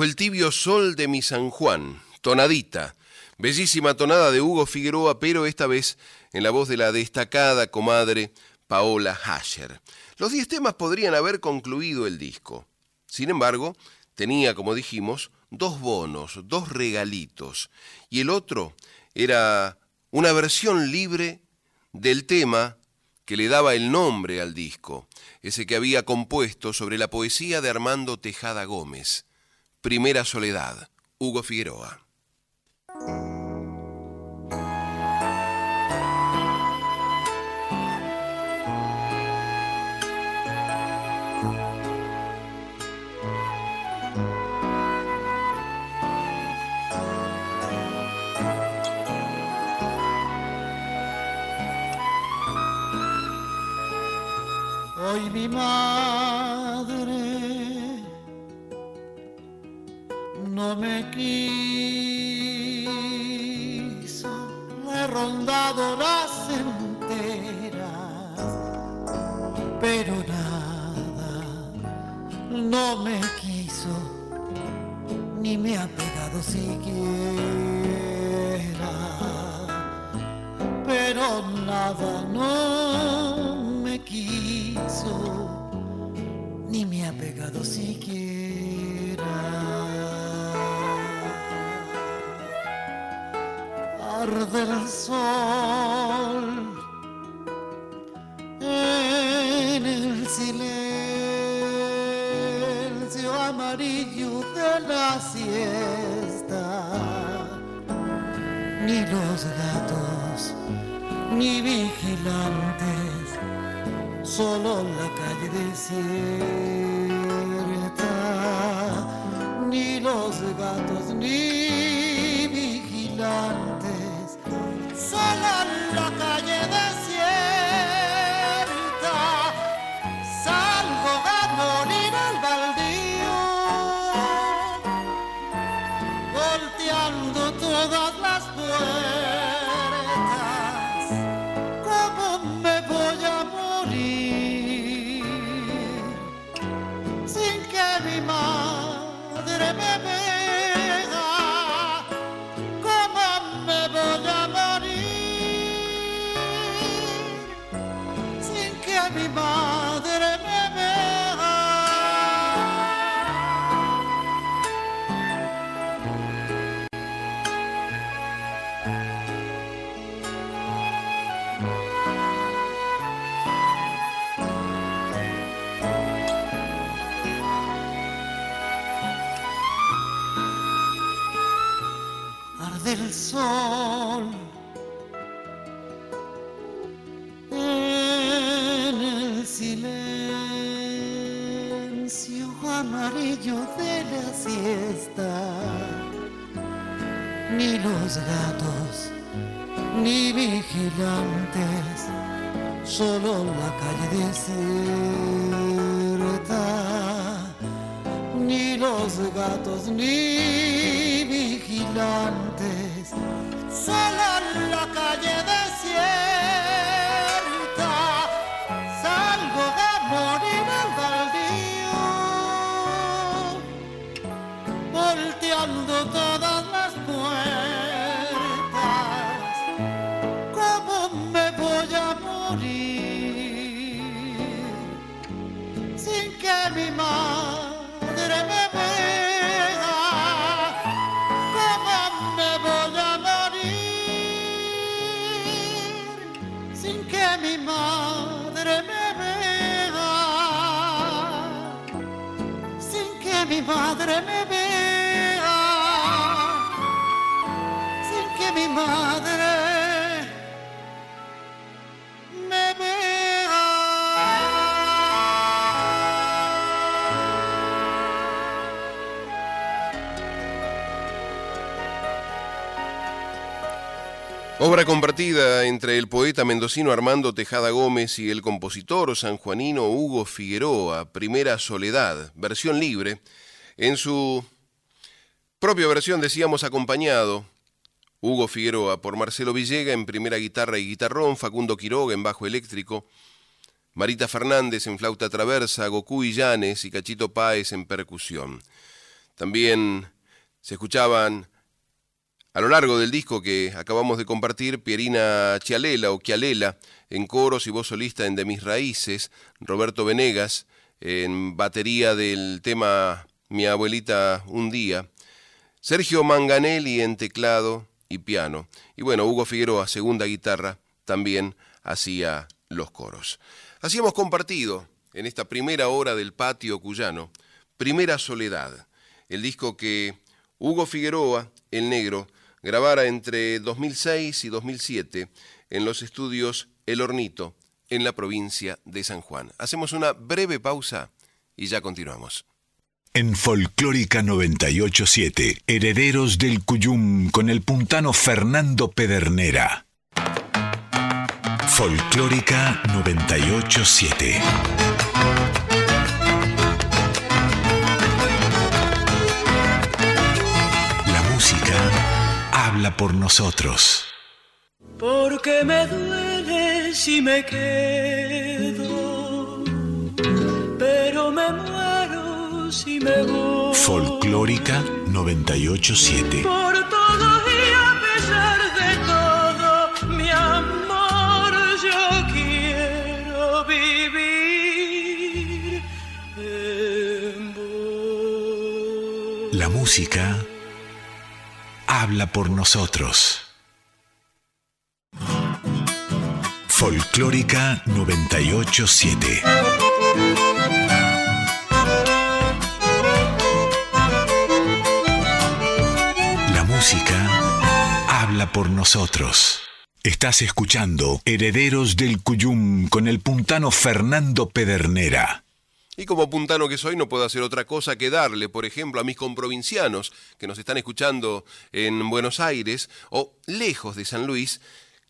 El tibio sol de mi San Juan, tonadita, bellísima tonada de Hugo Figueroa, pero esta vez en la voz de la destacada comadre Paola Hasher. Los diez temas podrían haber concluido el disco. Sin embargo, tenía, como dijimos, dos bonos, dos regalitos, y el otro era una versión libre del tema que le daba el nombre al disco, ese que había compuesto sobre la poesía de Armando Tejada Gómez. Primera Soledad, Hugo Figueroa. Hoy mi madre no me quiso, le he rondado las enteras, pero nada, no me quiso, ni me ha pegado siquiera, pero nada, no me quiso, ni me ha pegado siquiera. Arde el sol en el silencio amarillo de la siesta. Ni los gatos, ni vigilantes, solo la calle desierta. Ni los gatos, ni vigilantes, gatos ni Compartida entre el poeta mendocino Armando Tejada Gómez y el compositor sanjuanino Hugo Figueroa, Primera Soledad, versión libre, en su propia versión decíamos acompañado Hugo Figueroa por Marcelo Villega en primera guitarra y guitarrón, Facundo Quiroga en bajo eléctrico, Marita Fernández en flauta traversa, Goku Illanes y Cachito Páez en percusión. También se escuchaban a lo largo del disco que acabamos de compartir, Pierina Chialela o Chialela en coros y voz solista en De Mis Raíces, Roberto Venegas en batería del tema Mi abuelita un día, Sergio Manganelli en teclado y piano, y bueno, Hugo Figueroa, segunda guitarra, también hacía los coros. Así hemos compartido en esta primera hora del patio cuyano, Primera Soledad, el disco que Hugo Figueroa, el negro, grabara entre 2006 y 2007 en los estudios El Hornito, en la provincia de San Juan. Hacemos una breve pausa y ya continuamos. En Folclórica 987, Herederos del Cuyum con el puntano Fernando Pedernera. Folclórica 987. Habla por nosotros. Porque me duele si me quedo, pero me muero si me voy. Folclórica 987. Por todo y a pesar de todo, mi amor, yo quiero vivir en vos. La música habla por nosotros. Folclórica 987. La música habla por nosotros. Estás escuchando Herederos del Cuyum con el puntano Fernando Pedernera. Y como puntano que soy, no puedo hacer otra cosa que darle, por ejemplo, a mis comprovincianos que nos están escuchando en Buenos Aires o lejos de San Luis,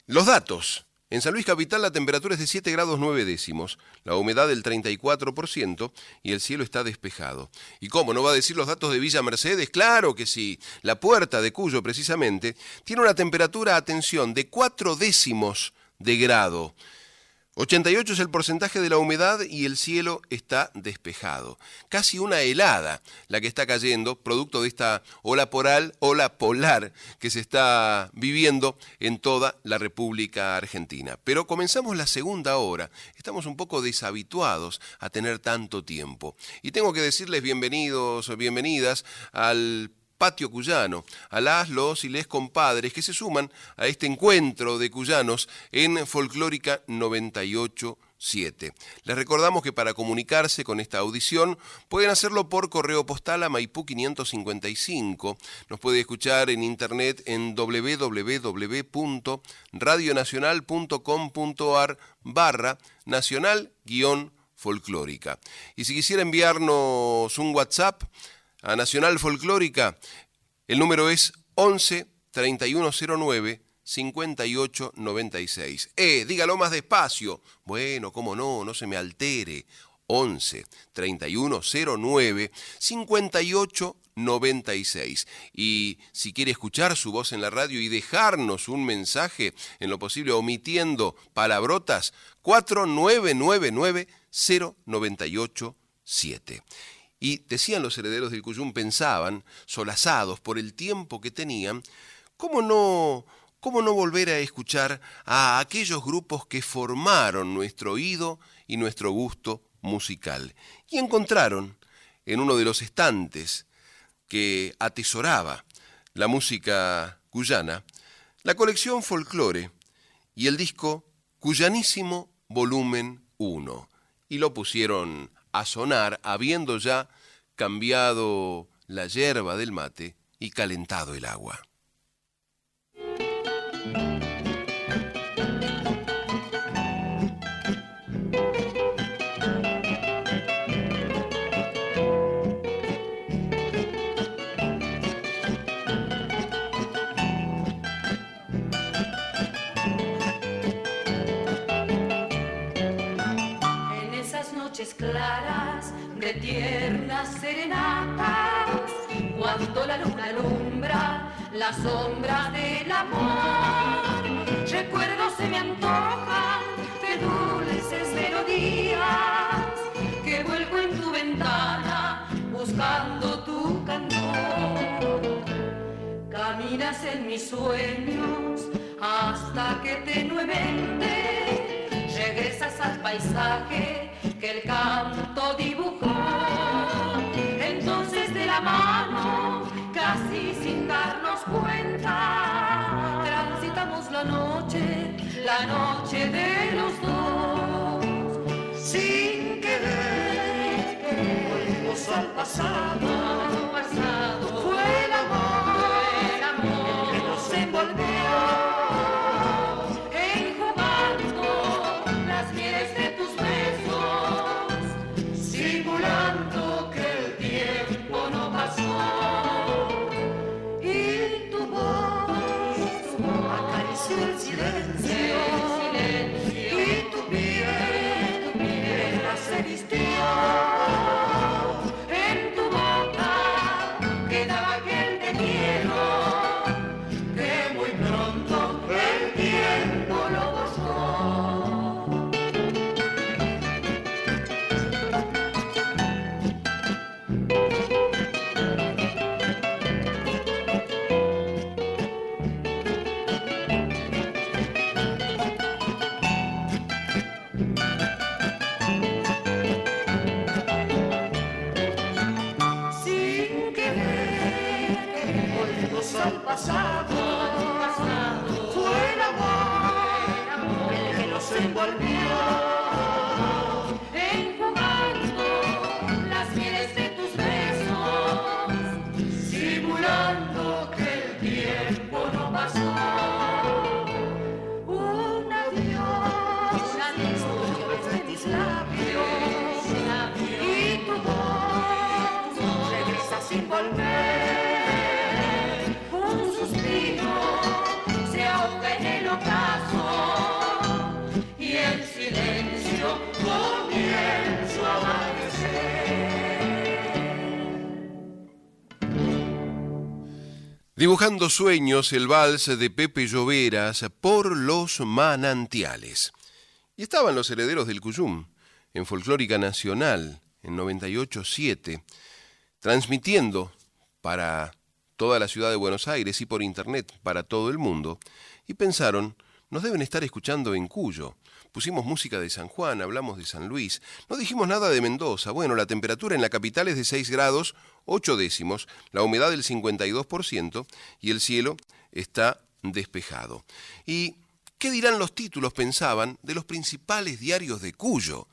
los datos. En San Luis Capital la temperatura es de 7 grados 9 décimos, la humedad del 34% y el cielo está despejado. ¿Y cómo no va a decir los datos de Villa Mercedes? Claro que sí. La puerta de Cuyo, precisamente, tiene una temperatura, atención, de 4 décimos de grado. 88 es el porcentaje de la humedad y el cielo está despejado. Casi una helada la que está cayendo, producto de esta ola polar, ola polar que se está viviendo en toda la República Argentina. Pero comenzamos la segunda hora. Estamos un poco deshabituados a tener tanto tiempo. Y tengo que decirles bienvenidos, bienvenidas al patio cuyano, a las, los y les compadres que se suman a este encuentro de cuyanos en Folclórica 987. Les recordamos que para comunicarse con esta audición pueden hacerlo por correo postal a Maipú 555. Nos puede escuchar en internet en www.radionacional.com.ar barra nacional guion folclórica. Y si quisiera enviarnos un WhatsApp, a Nacional Folclórica. El número es 11 3109 5896. Eh, dígalo más despacio. Bueno, cómo no, no se me altere. 11 3109 5896. Y si quiere escuchar su voz en la radio y dejarnos un mensaje, en lo posible omitiendo palabrotas, 4999 0987. Y decían los herederos del Cuyum, pensaban, solazados por el tiempo que tenían, ¿cómo no, cómo no volver a escuchar a aquellos grupos que formaron nuestro oído y nuestro gusto musical? Y encontraron en uno de los estantes que atesoraba la música cuyana, la colección Folklore y el disco Cuyanísimo Volumen 1. Y lo pusieron a sonar, habiendo ya cambiado la yerba del mate y calentado el agua. Tiernas serenatas, cuando la luna alumbra la sombra del amor, recuerdos se me antojan de dulces melodías que vuelvo en tu ventana buscando tu cantor. Caminas en mis sueños hasta que tenuemente regresas al paisaje que el canto dibujó. La mano, casi sin darnos cuenta, transitamos la noche, la noche de los dos, sin querer. Volvimos al pasado, pasado. Fue el amor, el amor que nos envolvió. Dibujando sueños, el vals de Pepe Lloveras por los manantiales. Y estaban los herederos del Cuyum, en Folclórica Nacional, en 98.7, transmitiendo para toda la ciudad de Buenos Aires y por internet para todo el mundo, y pensaron, nos deben estar escuchando en Cuyo. Pusimos música de San Juan, hablamos de San Luis, no dijimos nada de Mendoza. Bueno, la temperatura en la capital es de 6 grados 8 décimos, la humedad del 52% y el cielo está despejado. ¿Y qué dirán los títulos, pensaban, de los principales diarios de Cuyo?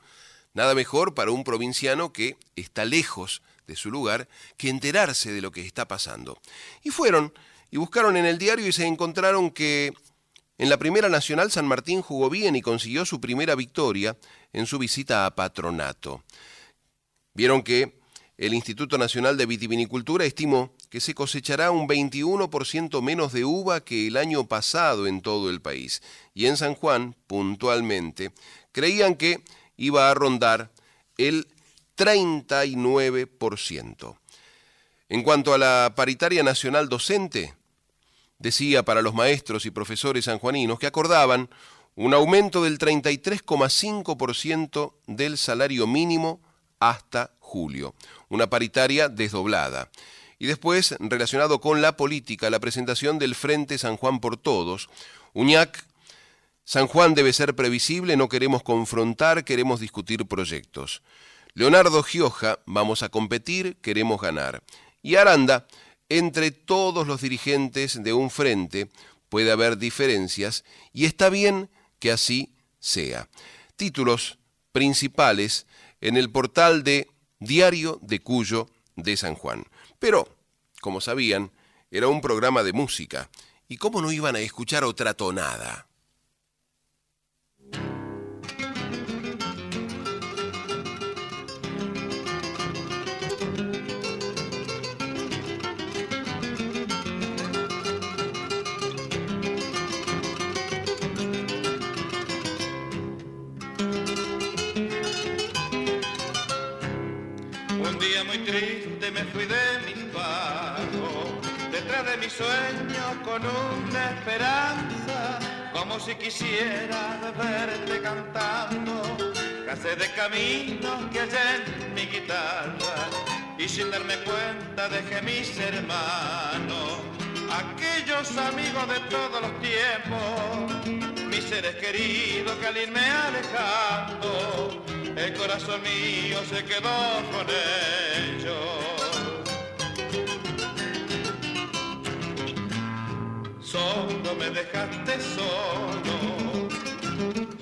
Nada mejor para un provinciano que está lejos de su lugar que enterarse de lo que está pasando. Y fueron y buscaron en el diario y se encontraron que en la Primera Nacional San Martín jugó bien y consiguió su primera victoria en su visita a Patronato. Vieron que el Instituto Nacional de Vitivinicultura estimó que se cosechará un 21% menos de uva que el año pasado en todo el país. Y en San Juan, puntualmente, creían que iba a rondar el 39%. En cuanto a la paritaria nacional docente, decía para los maestros y profesores sanjuaninos que acordaban un aumento del 33,5% del salario mínimo hasta julio, una paritaria desdoblada. Y después, relacionado con la política, la presentación del Frente San Juan por Todos, Uñac, San Juan debe ser previsible, no queremos confrontar, queremos discutir proyectos. Leonardo Gioja, vamos a competir, queremos ganar. Y Aranda, entre todos los dirigentes de un frente puede haber diferencias y está bien que así sea. Títulos principales en el portal de Diario de Cuyo de San Juan. Pero, como sabían, era un programa de música. ¿Y cómo no iban a escuchar otra tonada? Triste me fui de mis pagos, detrás de mi sueño con una esperanza, como si quisiera verte cantando, casé de caminos que hallé mi guitarra, y sin darme cuenta dejé mis hermanos, aquellos amigos de todos los tiempos, mis seres queridos que al irme alejando, el corazón mío se quedó con ellos. Solo me dejaste solo,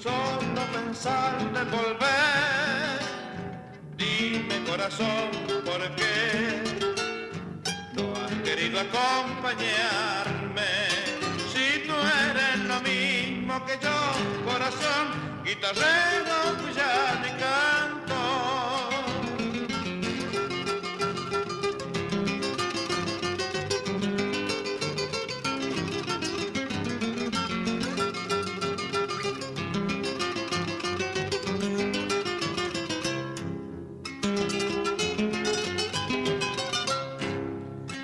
solo pensando en volver. Dime corazón, ¿por qué no has querido acompañarme? Si tú eres lo mismo que yo, corazón, guitarrero, cuyano y canto.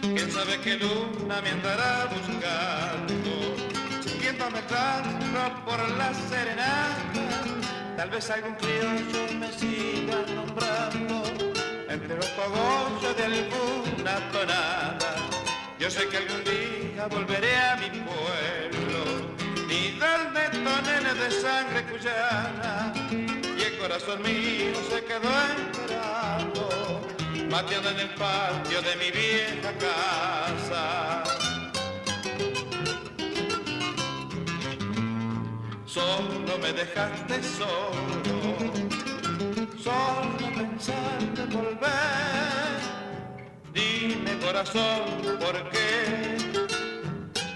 ¿Quién sabe qué luna me andará buscando? Siguiéndome claro por la serenata Tal vez algún criollo me siga nombrando Entre los cogollos de alguna tonada. Yo sé que algún día volveré a mi pueblo Y darme toneles de sangre cuyana Y el corazón mío se quedó esperando Mateando en el patio de mi vieja casa Solo me dejaste solo, solo pensando en volver. Dime corazón, ¿por qué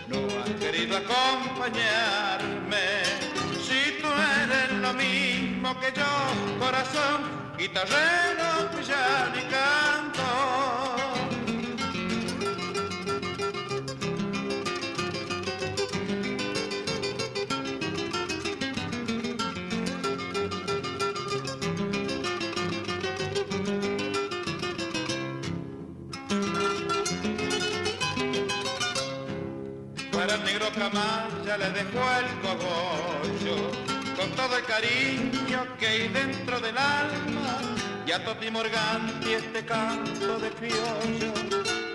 no has querido acompañarme? Si tú eres lo mismo que yo, corazón, guitarrero, cuyano y canto. Negro Camaya le dejó el cogollo. Con todo el cariño que hay dentro del alma y a Toti Morganti este canto de criollo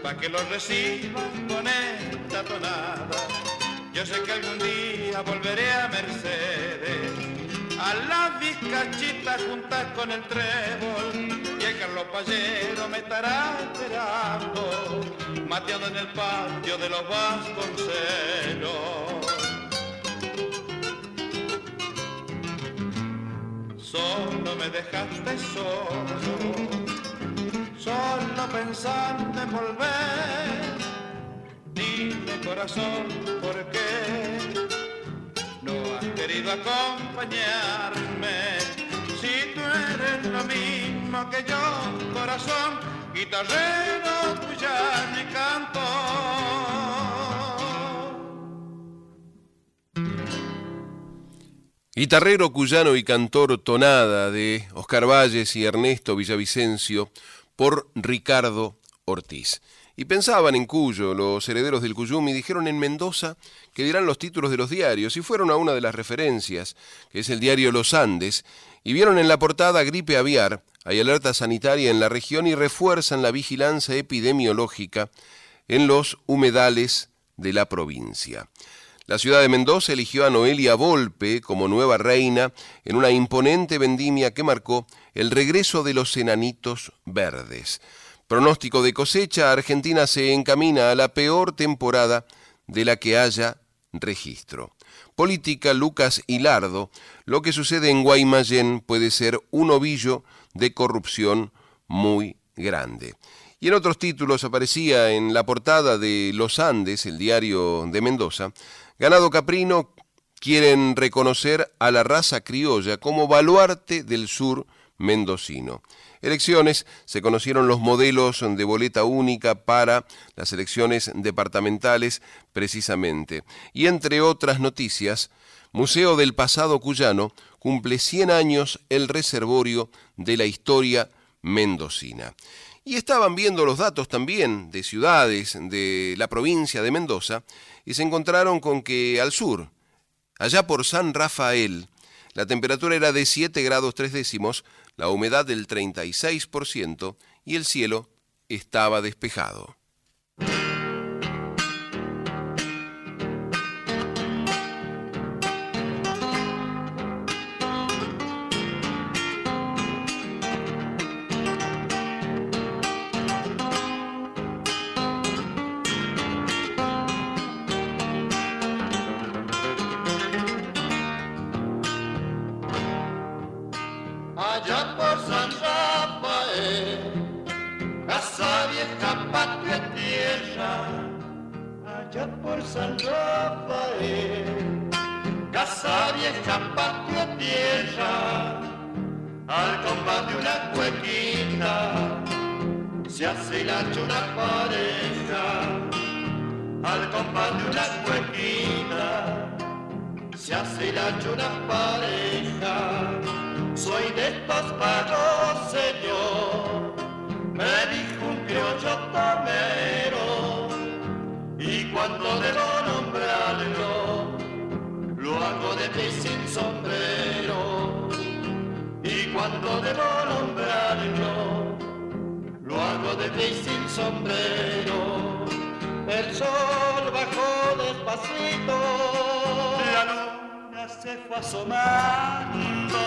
pa' que lo reciban con esta tonada. Yo sé que algún día volveré a Mercedes a las vizcachitas juntas con el trébol y el Carlos Pallero me estará esperando mateando en el patio de los Vasconcelos Solo me dejaste solo, solo pensando en volver. Dime corazón, ¿por qué no has querido acompañarme? Si tú eres lo mismo que yo, corazón, canto. Guitarrero, cuyano y cantor tonada de Oscar Valles y Ernesto Villavicencio por Ricardo Ortiz. Y pensaban en Cuyo, los herederos del Cuyum, y dijeron en Mendoza que dirán los títulos de los diarios, y fueron a una de las referencias, que es el diario Los Andes, y vieron en la portada gripe aviar, hay alerta sanitaria en la región y refuerzan la vigilancia epidemiológica en los humedales de la provincia. La ciudad de Mendoza eligió a Noelia Volpe como nueva reina en una imponente vendimia que marcó el regreso de los enanitos verdes. Pronóstico de cosecha, Argentina se encamina a la peor temporada de la que haya registro. Política, Lucas Hilardo, lo que sucede en Guaymallén puede ser un ovillo de corrupción muy grande. Y en otros títulos aparecía en la portada de Los Andes, el diario de Mendoza, Ganado Caprino quieren reconocer a la raza criolla como baluarte del sur mendocino. Elecciones, se conocieron los modelos de boleta única para las elecciones departamentales precisamente. Y entre otras noticias, Museo del Pasado Cuyano cumple 100 años el reservorio de la historia mendocina. Y estaban viendo los datos también de ciudades de la provincia de Mendoza y se encontraron con que al sur, allá por San Rafael, la temperatura era de 7 grados 3 décimos, la humedad del 36% y el cielo estaba despejado. Por San Rafael, casa vieja, patria tierra, al combate una cuequita, se hace la una pareja, al combate una cuequita, se hace la una pareja. Soy de estos pagos, señor, me dijo un criollo tomero, cuando debo nombrarlo, lo hago de pie sin sombrero, y cuando debo nombrarlo, lo hago de pie sin sombrero, el sol bajó despacito, la luna se fue asomando,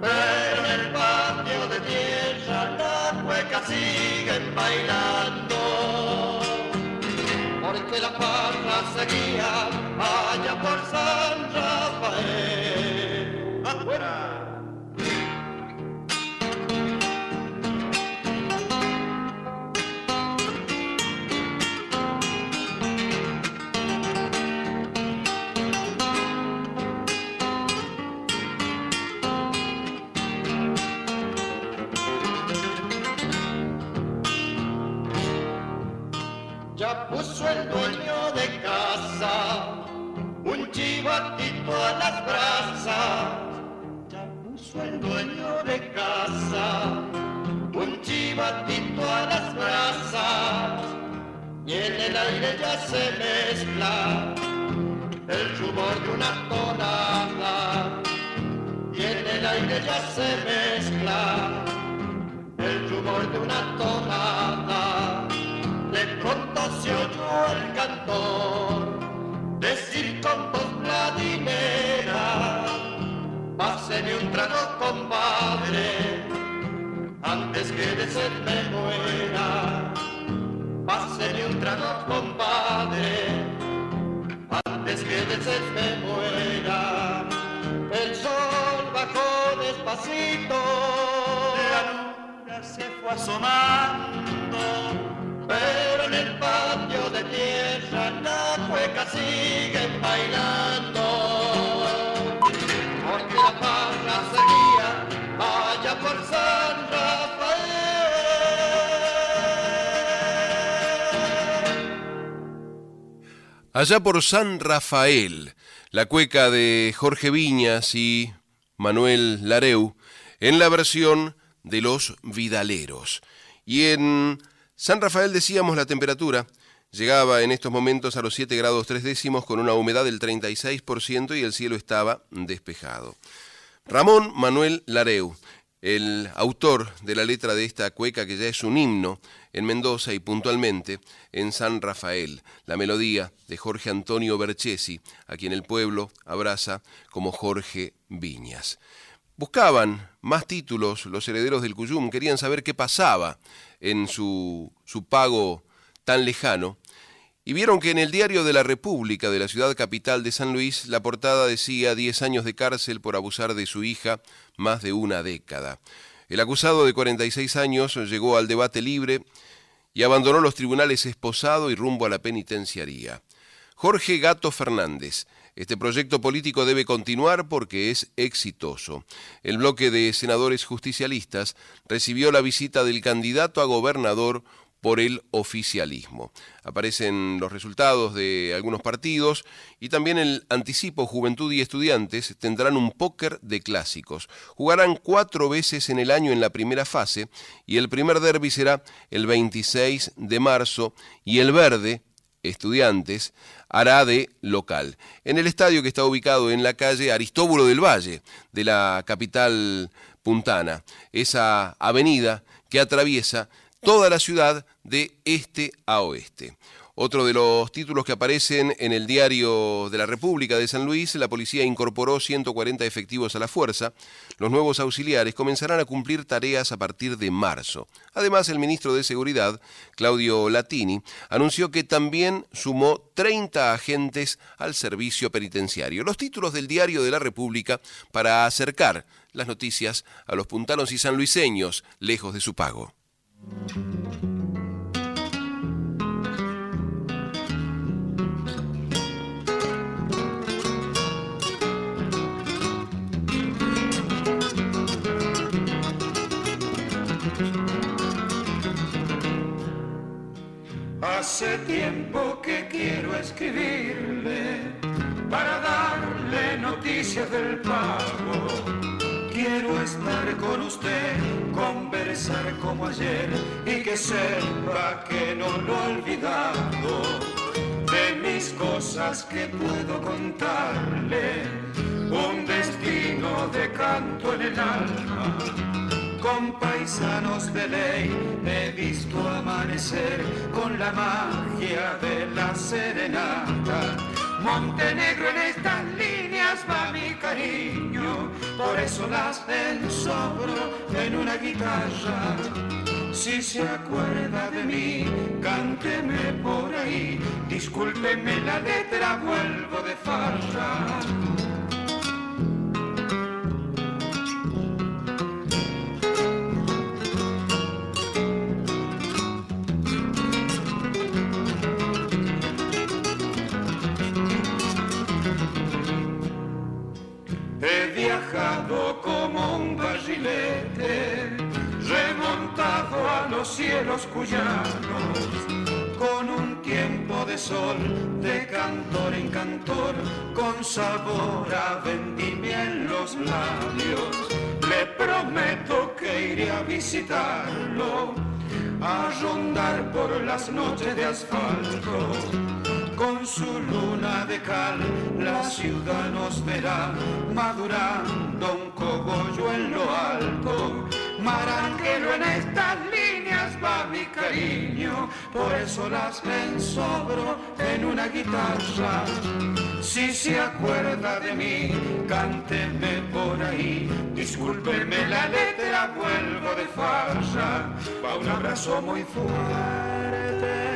pero en el patio de tierra las cuecas siguen bailando. Porque la parra seguía allá por San Rafael. ¡Afuera! Puso el dueño de casa un chivatito a las brasas. Ya puso el dueño de casa un chivatito a las brasas. Y en el aire ya se mezcla el rumor de una tonada. Y en el aire ya se mezcla el rumor de una tonada. De pronto se oyó el cantor decir con voz platinera, páseme un trago compadre, antes que de sed me muera. Páseme un trago compadre, antes que de sed me muera. El sol bajó despacito, la luna se fue asomando pero en el patio de tierra la cueca siguen bailando. Porque la parra seguía allá por San Rafael. Allá por San Rafael, la cueca de Jorge Viñas y Manuel Lareu, en la versión de los Vidaleros. Y en San Rafael decíamos la temperatura llegaba en estos momentos a los 7 grados 3 décimos con una humedad del 36% y el cielo estaba despejado. Ramón Manuel Lareu, el autor de la letra de esta cueca que ya es un himno en Mendoza y puntualmente en San Rafael, la melodía de Jorge Antonio Berchesi, a quien el pueblo abraza como Jorge Viñas. Buscaban más títulos los herederos del Cuyum, querían saber qué pasaba en su, su pago tan lejano, y vieron que en el diario de la República de la ciudad capital de San Luis la portada decía 10 años de cárcel por abusar de su hija más de una década. El acusado de 46 años llegó al debate libre y abandonó los tribunales esposado y rumbo a la penitenciaría. Jorge Gato Fernández. Este proyecto político debe continuar porque es exitoso. El bloque de senadores justicialistas recibió la visita del candidato a gobernador por el oficialismo. Aparecen los resultados de algunos partidos y también el anticipo Juventud y Estudiantes tendrán un póker de clásicos. Jugarán cuatro veces en el año en la primera fase y el primer derby será el 26 de marzo y el verde, Estudiantes, hará de local. En el estadio que está ubicado en la calle Aristóbulo del Valle de la capital puntana, esa avenida que atraviesa toda la ciudad de este a oeste. Otro de los títulos que aparecen en el diario de la República de San Luis, la policía incorporó 140 efectivos a la fuerza. Los nuevos auxiliares comenzarán a cumplir tareas a partir de marzo. Además, el ministro de Seguridad, Claudio Latini, anunció que también sumó 30 agentes al servicio penitenciario. Los títulos del diario de la República para acercar las noticias a los puntanos y sanluiseños lejos de su pago. Hace tiempo que quiero escribirle para darle noticias del pago. Quiero estar con usted, conversar como ayer y que sepa que no lo he olvidado. De mis cosas que puedo contarle, un destino de canto en el alma con paisanos de ley he visto amanecer con la magia de la serenata. Montenegro en estas líneas va mi cariño, por eso las ensobro en una guitarra. Si se acuerda de mí, cánteme por ahí, discúlpeme la letra, vuelvo de farra. He viajado como un barrilete, remontado a los cielos cuyanos, con un tiempo de sol, de cantor en cantor, con sabor a vendimia en los labios. Le prometo que iré a visitarlo, a rondar por las noches de asfalto con su luna de cal, la ciudad nos verá madurando un cogollo en lo alto. Maranguero en estas líneas va mi cariño, por eso las ensobro en una guitarra. Si se acuerda de mí, cánteme por ahí, discúlpeme la letra, vuelvo de farsa, va un abrazo muy fuerte.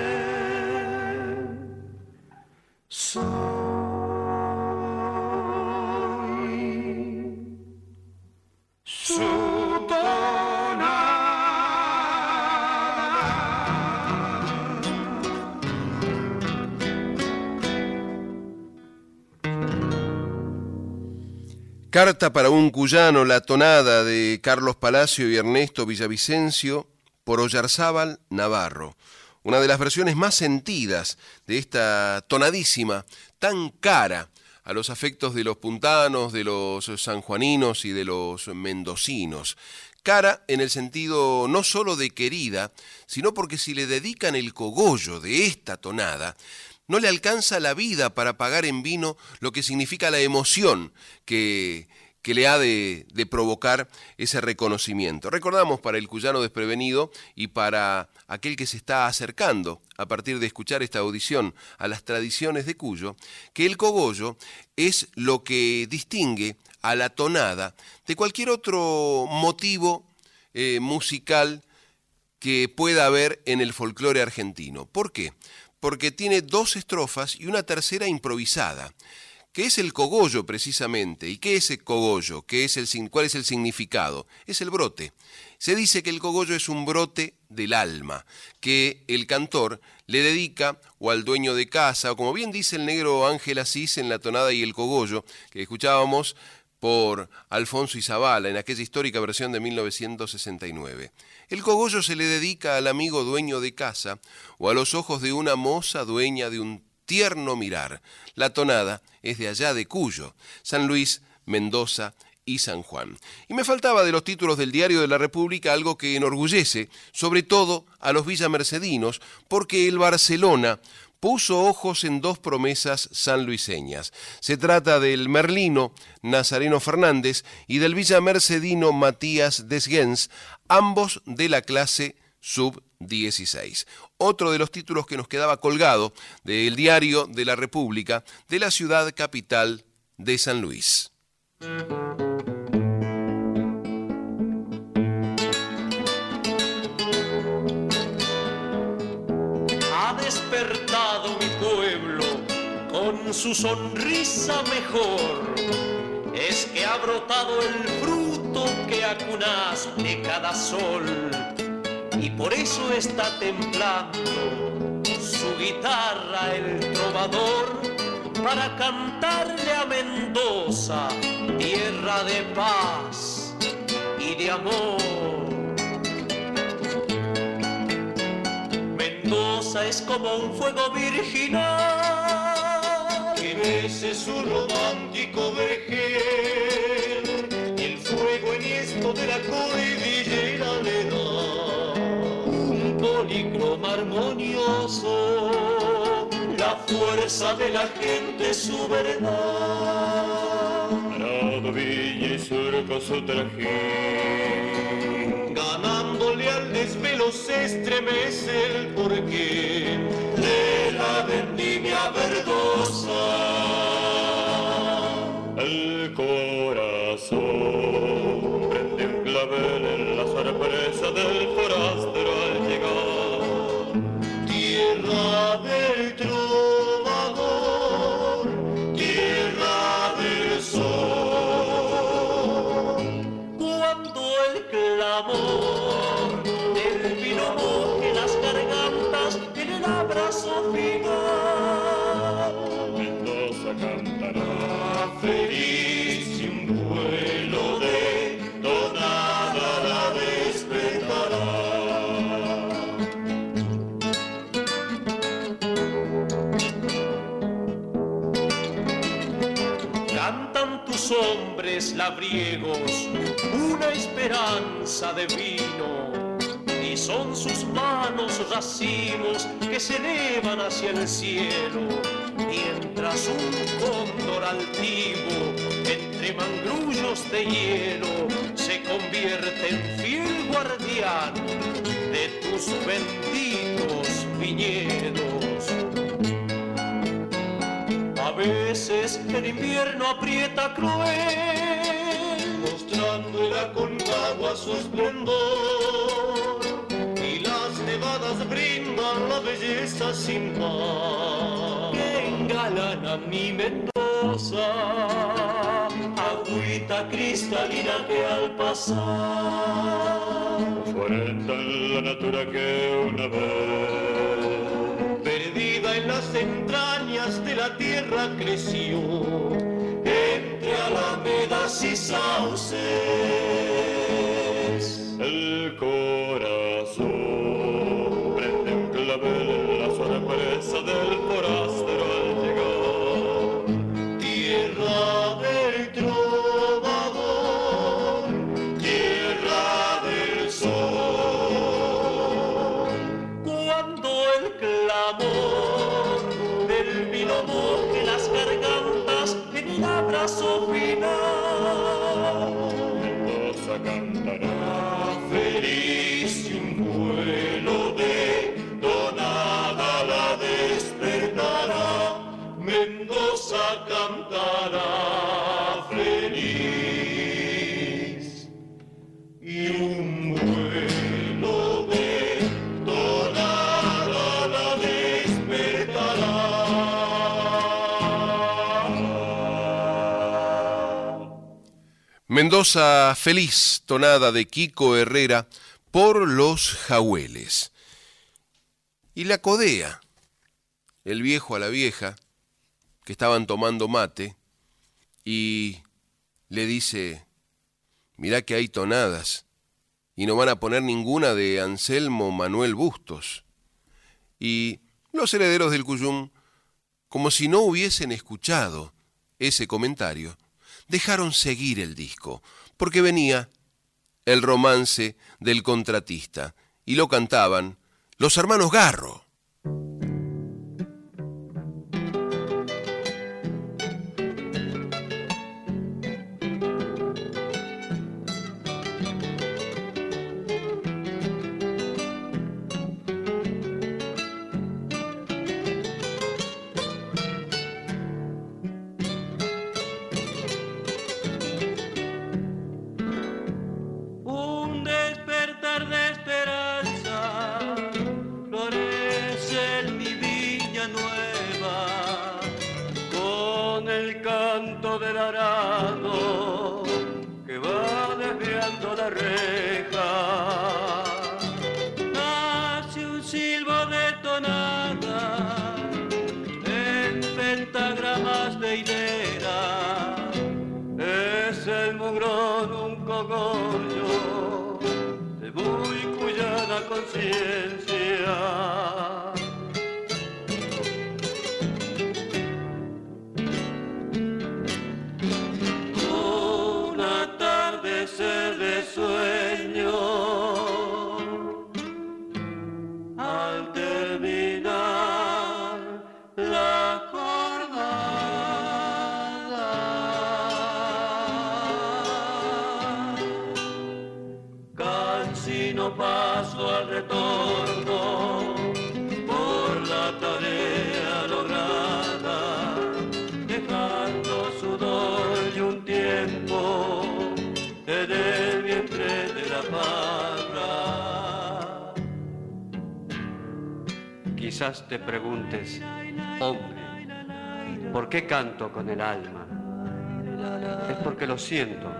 Carta para un cuyano, la tonada de Carlos Palacio y Ernesto Villavicencio por Ollarzábal Navarro. Una de las versiones más sentidas de esta tonadísima, tan cara a los afectos de los puntanos, de los sanjuaninos y de los mendocinos. Cara en el sentido no solo de querida, sino porque si le dedican el cogollo de esta tonada, no le alcanza la vida para pagar en vino lo que significa la emoción que, que le ha de, de, provocar ese reconocimiento. Recordamos para el cuyano desprevenido y para aquel que se está acercando a partir de escuchar esta audición a las tradiciones de Cuyo, que el cogollo es lo que distingue a la tonada de cualquier otro motivo eh, musical que pueda haber en el folclore argentino. ¿Por qué? Porque tiene dos estrofas y una tercera improvisada que es el cogollo precisamente. ¿Y qué es el cogollo? ¿Qué es el, ¿Cuál es el significado? Es el brote. Se dice que el cogollo es un brote del alma, que el cantor le dedica o al dueño de casa, o como bien dice el negro Ángel Asís en La tonada y el cogollo, que escuchábamos por Alfonso Izabala en aquella histórica versión de 1969. El cogollo se le dedica al amigo dueño de casa o a los ojos de una moza dueña de un tierno mirar. La tonada es de allá de Cuyo, San Luis, Mendoza y San Juan. Y me faltaba de los títulos del Diario de la República algo que enorgullece, sobre todo a los villamercedinos, porque el Barcelona puso ojos en dos promesas sanluiseñas. Se trata del merlino Nazareno Fernández y del villamercedino Matías Desgens, ambos de la clase sub-16. Otro de los títulos que nos quedaba colgado del diario de la República de la ciudad capital de San Luis. Ha despertado mi pueblo con su sonrisa mejor. Es que ha brotado el fruto que acunas de cada sol. Y por eso está templando su guitarra el trovador para cantarle a Mendoza, tierra de paz y de amor. Mendoza es como un fuego virginal que mece su romántico vergel y el fuego en esto de la cordillera le da un policroma armonioso la fuerza de la gente su verdad. Arado Villa y surco su traje ganándole al desvelo se estremece el porqué de la vendimia verdosa. El corazón prende un clavel en la sorpresa del forastero una esperanza de vino y son sus manos racimos que se elevan hacia el cielo mientras un cóndor altivo entre mangrullos de hielo se convierte en fiel guardián de tus benditos viñedos. A veces el invierno aprieta cruel, su esplendor, y las nevadas brindan la belleza sin par. Que engalana mi Mendoza, agüita cristalina que al pasar fuerza en la natura que una vez perdida en las entrañas de la tierra creció entre alamedas y sauces. Feliz, tonada de Kiko Herrera por los jagüeles. Y la codea, el viejo a la vieja, que estaban tomando mate, y le dice, mirá que hay tonadas, y no van a poner ninguna de Anselmo Manuel Bustos. Y los herederos del Cuyum, como si no hubiesen escuchado ese comentario, dejaron seguir el disco, porque venía el romance del contratista, y lo cantaban los hermanos Garro. Canto del arado que va desviando la reja. Nace un silbo de tonada en pentagramas de hilera es el mugrón un cogollo de muy cuyana conciencia. Quizás te preguntes, hombre, ¿por qué canto con el alma? Es porque lo siento,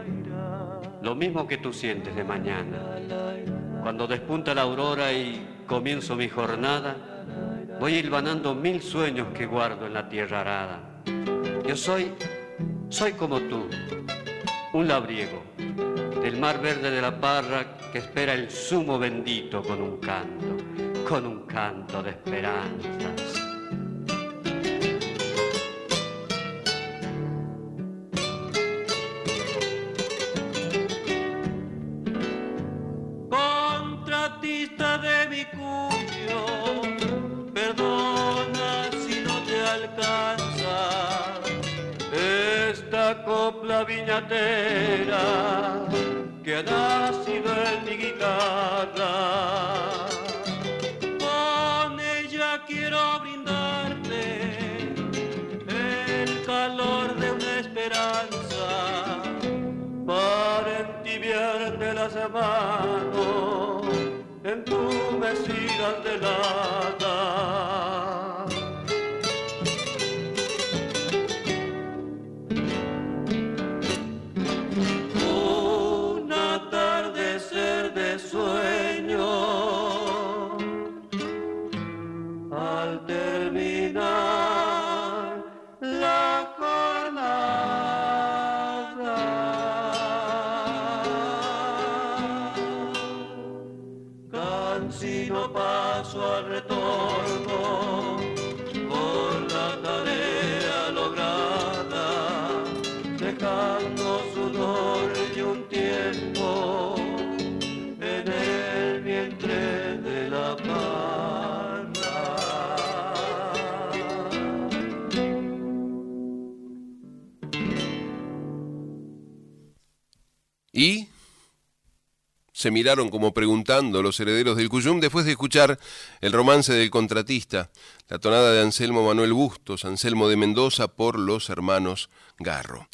lo mismo que tú sientes de mañana. Cuando despunta la aurora y comienzo mi jornada, voy hilvanando mil sueños que guardo en la tierra arada. Yo soy, soy como tú, un labriego, del mar verde de la parra que espera el sumo bendito con un canto, con un canto de esperanzas. Contratista de mi cuyo, perdona si no te alcanza esta copla viñatera entumecidas de lata. Se miraron como preguntando los herederos del Cuyum después de escuchar el romance del contratista, la tonada de Anselmo Manuel Bustos, Anselmo de Mendoza por los hermanos Garro.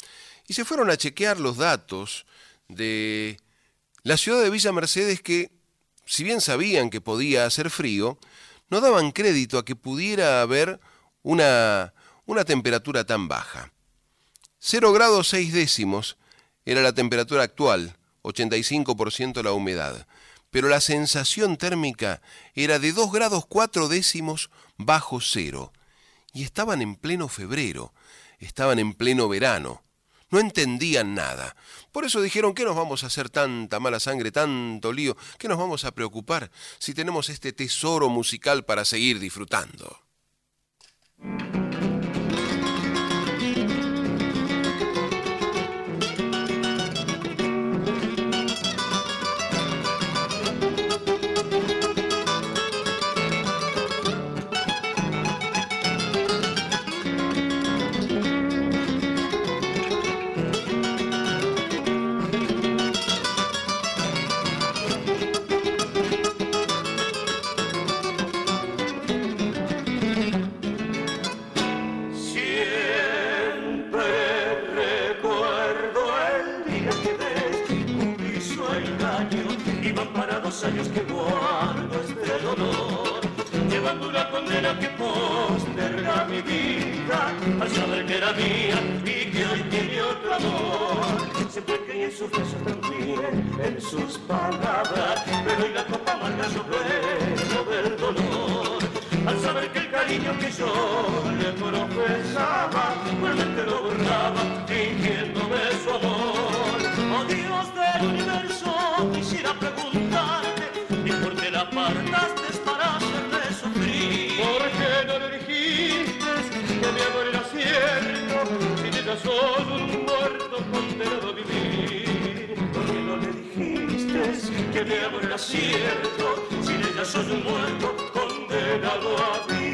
Y se fueron a chequear los datos de la ciudad de Villa Mercedes que, si bien sabían que podía hacer frío, no daban crédito a que pudiera haber una, una temperatura tan baja. 0 grados 6 décimos era la temperatura actual, 85% la humedad, pero la sensación térmica era de 2 grados 4 décimos bajo cero. Y estaban en pleno febrero, estaban en pleno verano. No entendían nada. Por eso dijeron, ¿qué nos vamos a hacer tanta mala sangre, tanto lío? ¿Qué nos vamos a preocupar si tenemos este tesoro musical para seguir disfrutando? Que mía y que hoy tiene otro amor siempre creí en sus besos también en sus palabras pero hoy la copa amarga bebo del dolor al saber que el cariño que yo le profesaba, realmente lo borraba, fingiéndome su amor. Oh Dios del universo, quisiera preguntarte, ¿y por qué la apartaste para hacerme sufrir? ¿Por qué no le dijiste que mi amor era? Si ella solo un muerto condenado a vivir. ¿Por qué no le dijiste que mi amor era cierto? Sin ella soy un muerto condenado a vivir.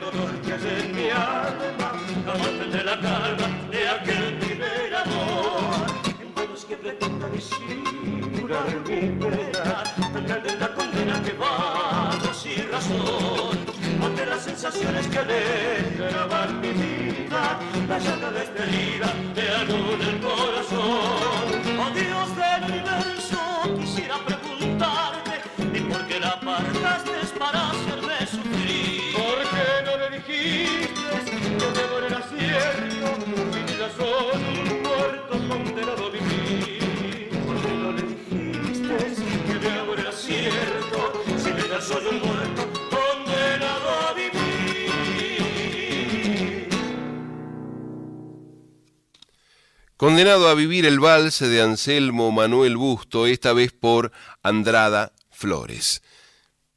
Dolor que hay en mi alma. Jamás tendré la calma de aquel primer amor. En manos que pretenda disimular mi pena, pecar de la condena que va sin razón. Ante las sensaciones que alegraban mi vida, la llanta despedida de algo del corazón. Oh Dios del universo, quisiera preguntarte, ¿y por qué la apartaste para muerto condenado a vivir. ¿Por qué no le dijiste que amor era cierto? Si ella soy un muerto condenado a vivir. Condenado a vivir el vals de Anselmo Manuel Busto, esta vez por Andrada Flores.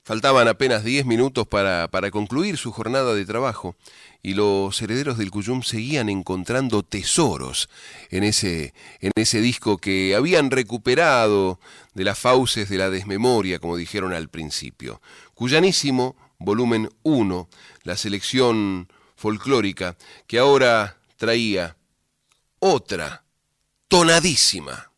Faltaban apenas 10 minutos para, para concluir su jornada de trabajo y los herederos del Cuyum seguían encontrando tesoros en ese, en ese disco que habían recuperado de las fauces de la desmemoria, como dijeron al principio. Cuyanísimo, volumen 1, la selección folclórica que ahora traía otra, tonadísima.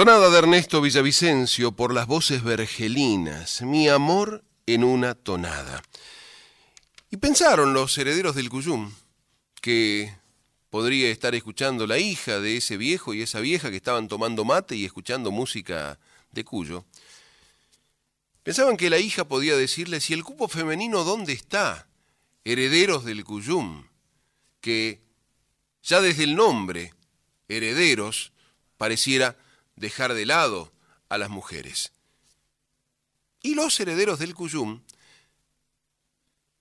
Tonada de Ernesto Villavicencio por las voces vergelinas, mi amor en una tonada. Y pensaron los herederos del Cuyum que podría estar escuchando la hija de ese viejo y esa vieja que estaban tomando mate y escuchando música de Cuyo. Pensaban que la hija podía decirle si el cupo femenino dónde está, herederos del Cuyum, que ya desde el nombre, herederos, pareciera dejar de lado a las mujeres. Y los herederos del Cuyum,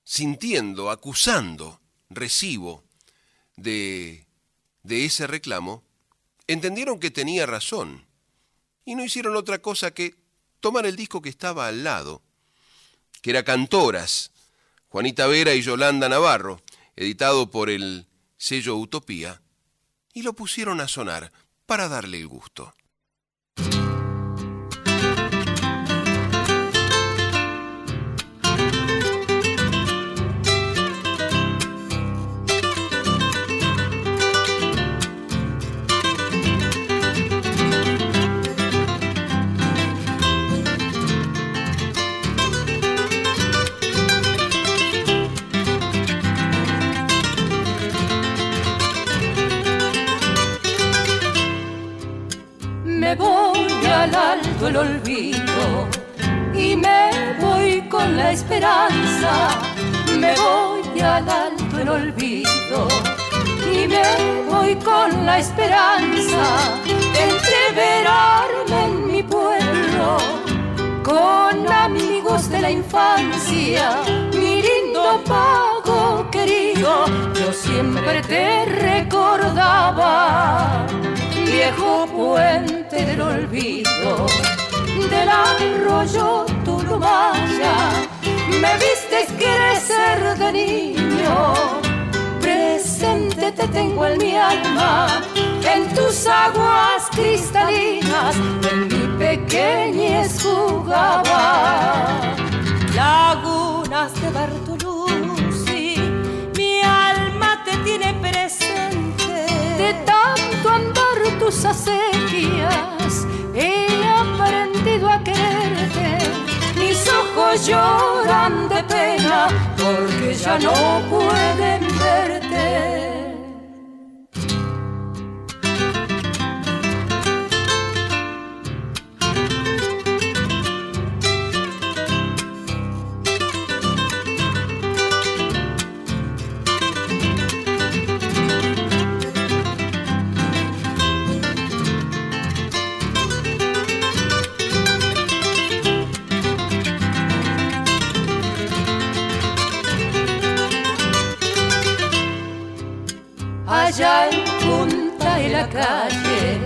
sintiendo, acusando recibo de, de ese reclamo, entendieron que tenía razón y no hicieron otra cosa que tomar el disco que estaba al lado, que era Cantoras, Juanita Vera y Yolanda Navarro, editado por el sello Utopía, y lo pusieron a sonar para darle el gusto. Olvido y me voy con la esperanza. Me voy al alto el olvido y me voy con la esperanza de entreverarme en mi pueblo con amigos de la infancia, mi lindo pago querido, yo siempre te recordaba, viejo puente del olvido, del arroyo Turumaya, me viste crecer de niño, presente te tengo en mi alma, en tus aguas cristalinas, en mi pequeñez jugaba. Lagunas de Bartoluzzi, mi alma te tiene presente. De tanto andar tus acequias, he aprendido a quererte. Mis ojos lloran de pena porque ya no pueden verte. Allá en punta de la calle,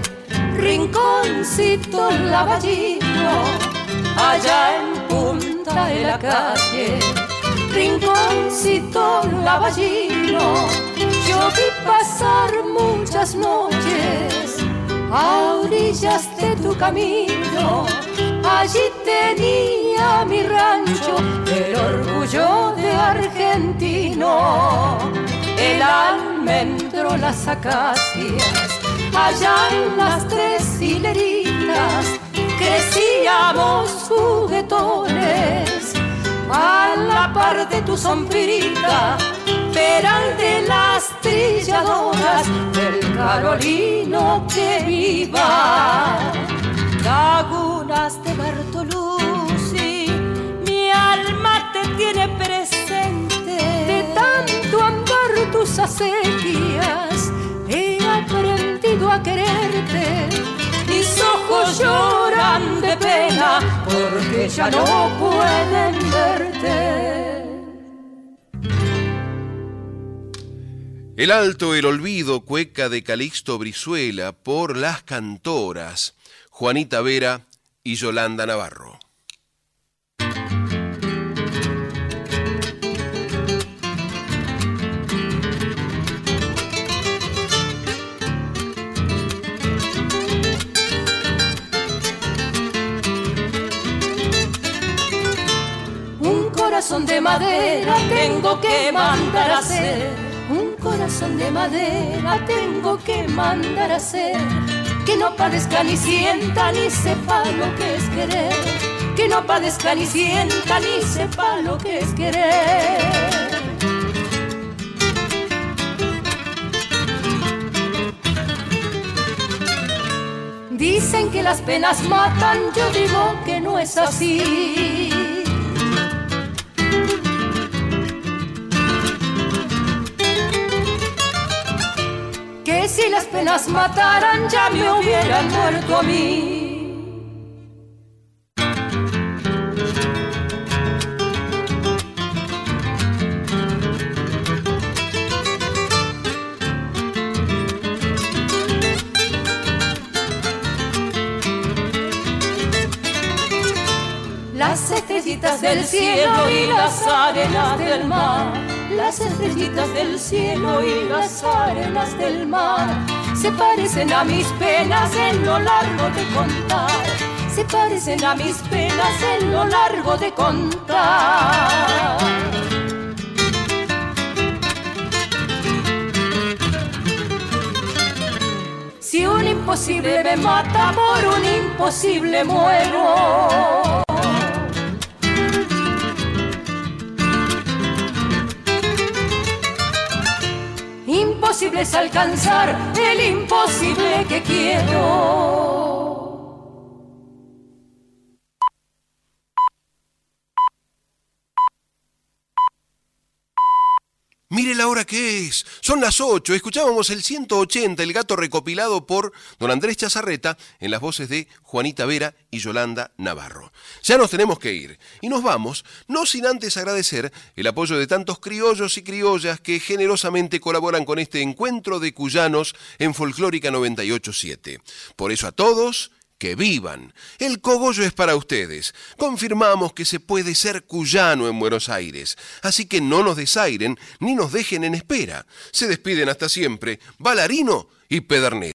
rinconcito lavallino, allá en punta de la calle, rinconcito lavallino, yo vi pasar muchas noches a orillas de tu camino, allí tenía mi rancho, el orgullo de argentino, el alma almendro, las acacias, allá en las tres hileritas crecíamos juguetones a la par de tu sombrita, peral de las trilladoras del Carolino que viva. Lagunas de Bartoluzzi, mi alma te tiene presente. Tus acequias, he aprendido a quererte. Mis ojos lloran de pena porque ya no pueden verte. El alto, el olvido, cueca de Calixto Brizuela por las cantoras Juanita Vera y Yolanda Navarro. Corazón de madera tengo que mandar a hacer. Un corazón de madera tengo que mandar a hacer. Que no padezca ni sienta ni sepa lo que es querer. Que no padezca ni sienta ni sepa lo que es querer. Dicen que las penas matan, yo digo que no es así. Si las penas mataran ya me hubieran muerto a mí. Las estrellitas del cielo y las arenas del mar. Las estrellitas del cielo y las arenas del mar. Se parecen a mis penas en lo largo de contar. Se parecen a mis penas en lo largo de contar. Si un imposible me mata, por un imposible muero. Imposible es alcanzar el imposible que quiero. Mire la hora que es. Son las 8. Escuchábamos el 180, el gato recopilado por don Andrés Chazarreta en las voces de Juanita Vera y Yolanda Navarro. Ya nos tenemos que ir. Y nos vamos, no sin antes agradecer el apoyo de tantos criollos y criollas que generosamente colaboran con este encuentro de cuyanos en Folclórica 987. Por eso a todos que vivan. El cogollo es para ustedes. Confirmamos que se puede ser cuyano en Buenos Aires. Así que no nos desairen ni nos dejen en espera. Se despiden hasta siempre Balarino y Pedernera.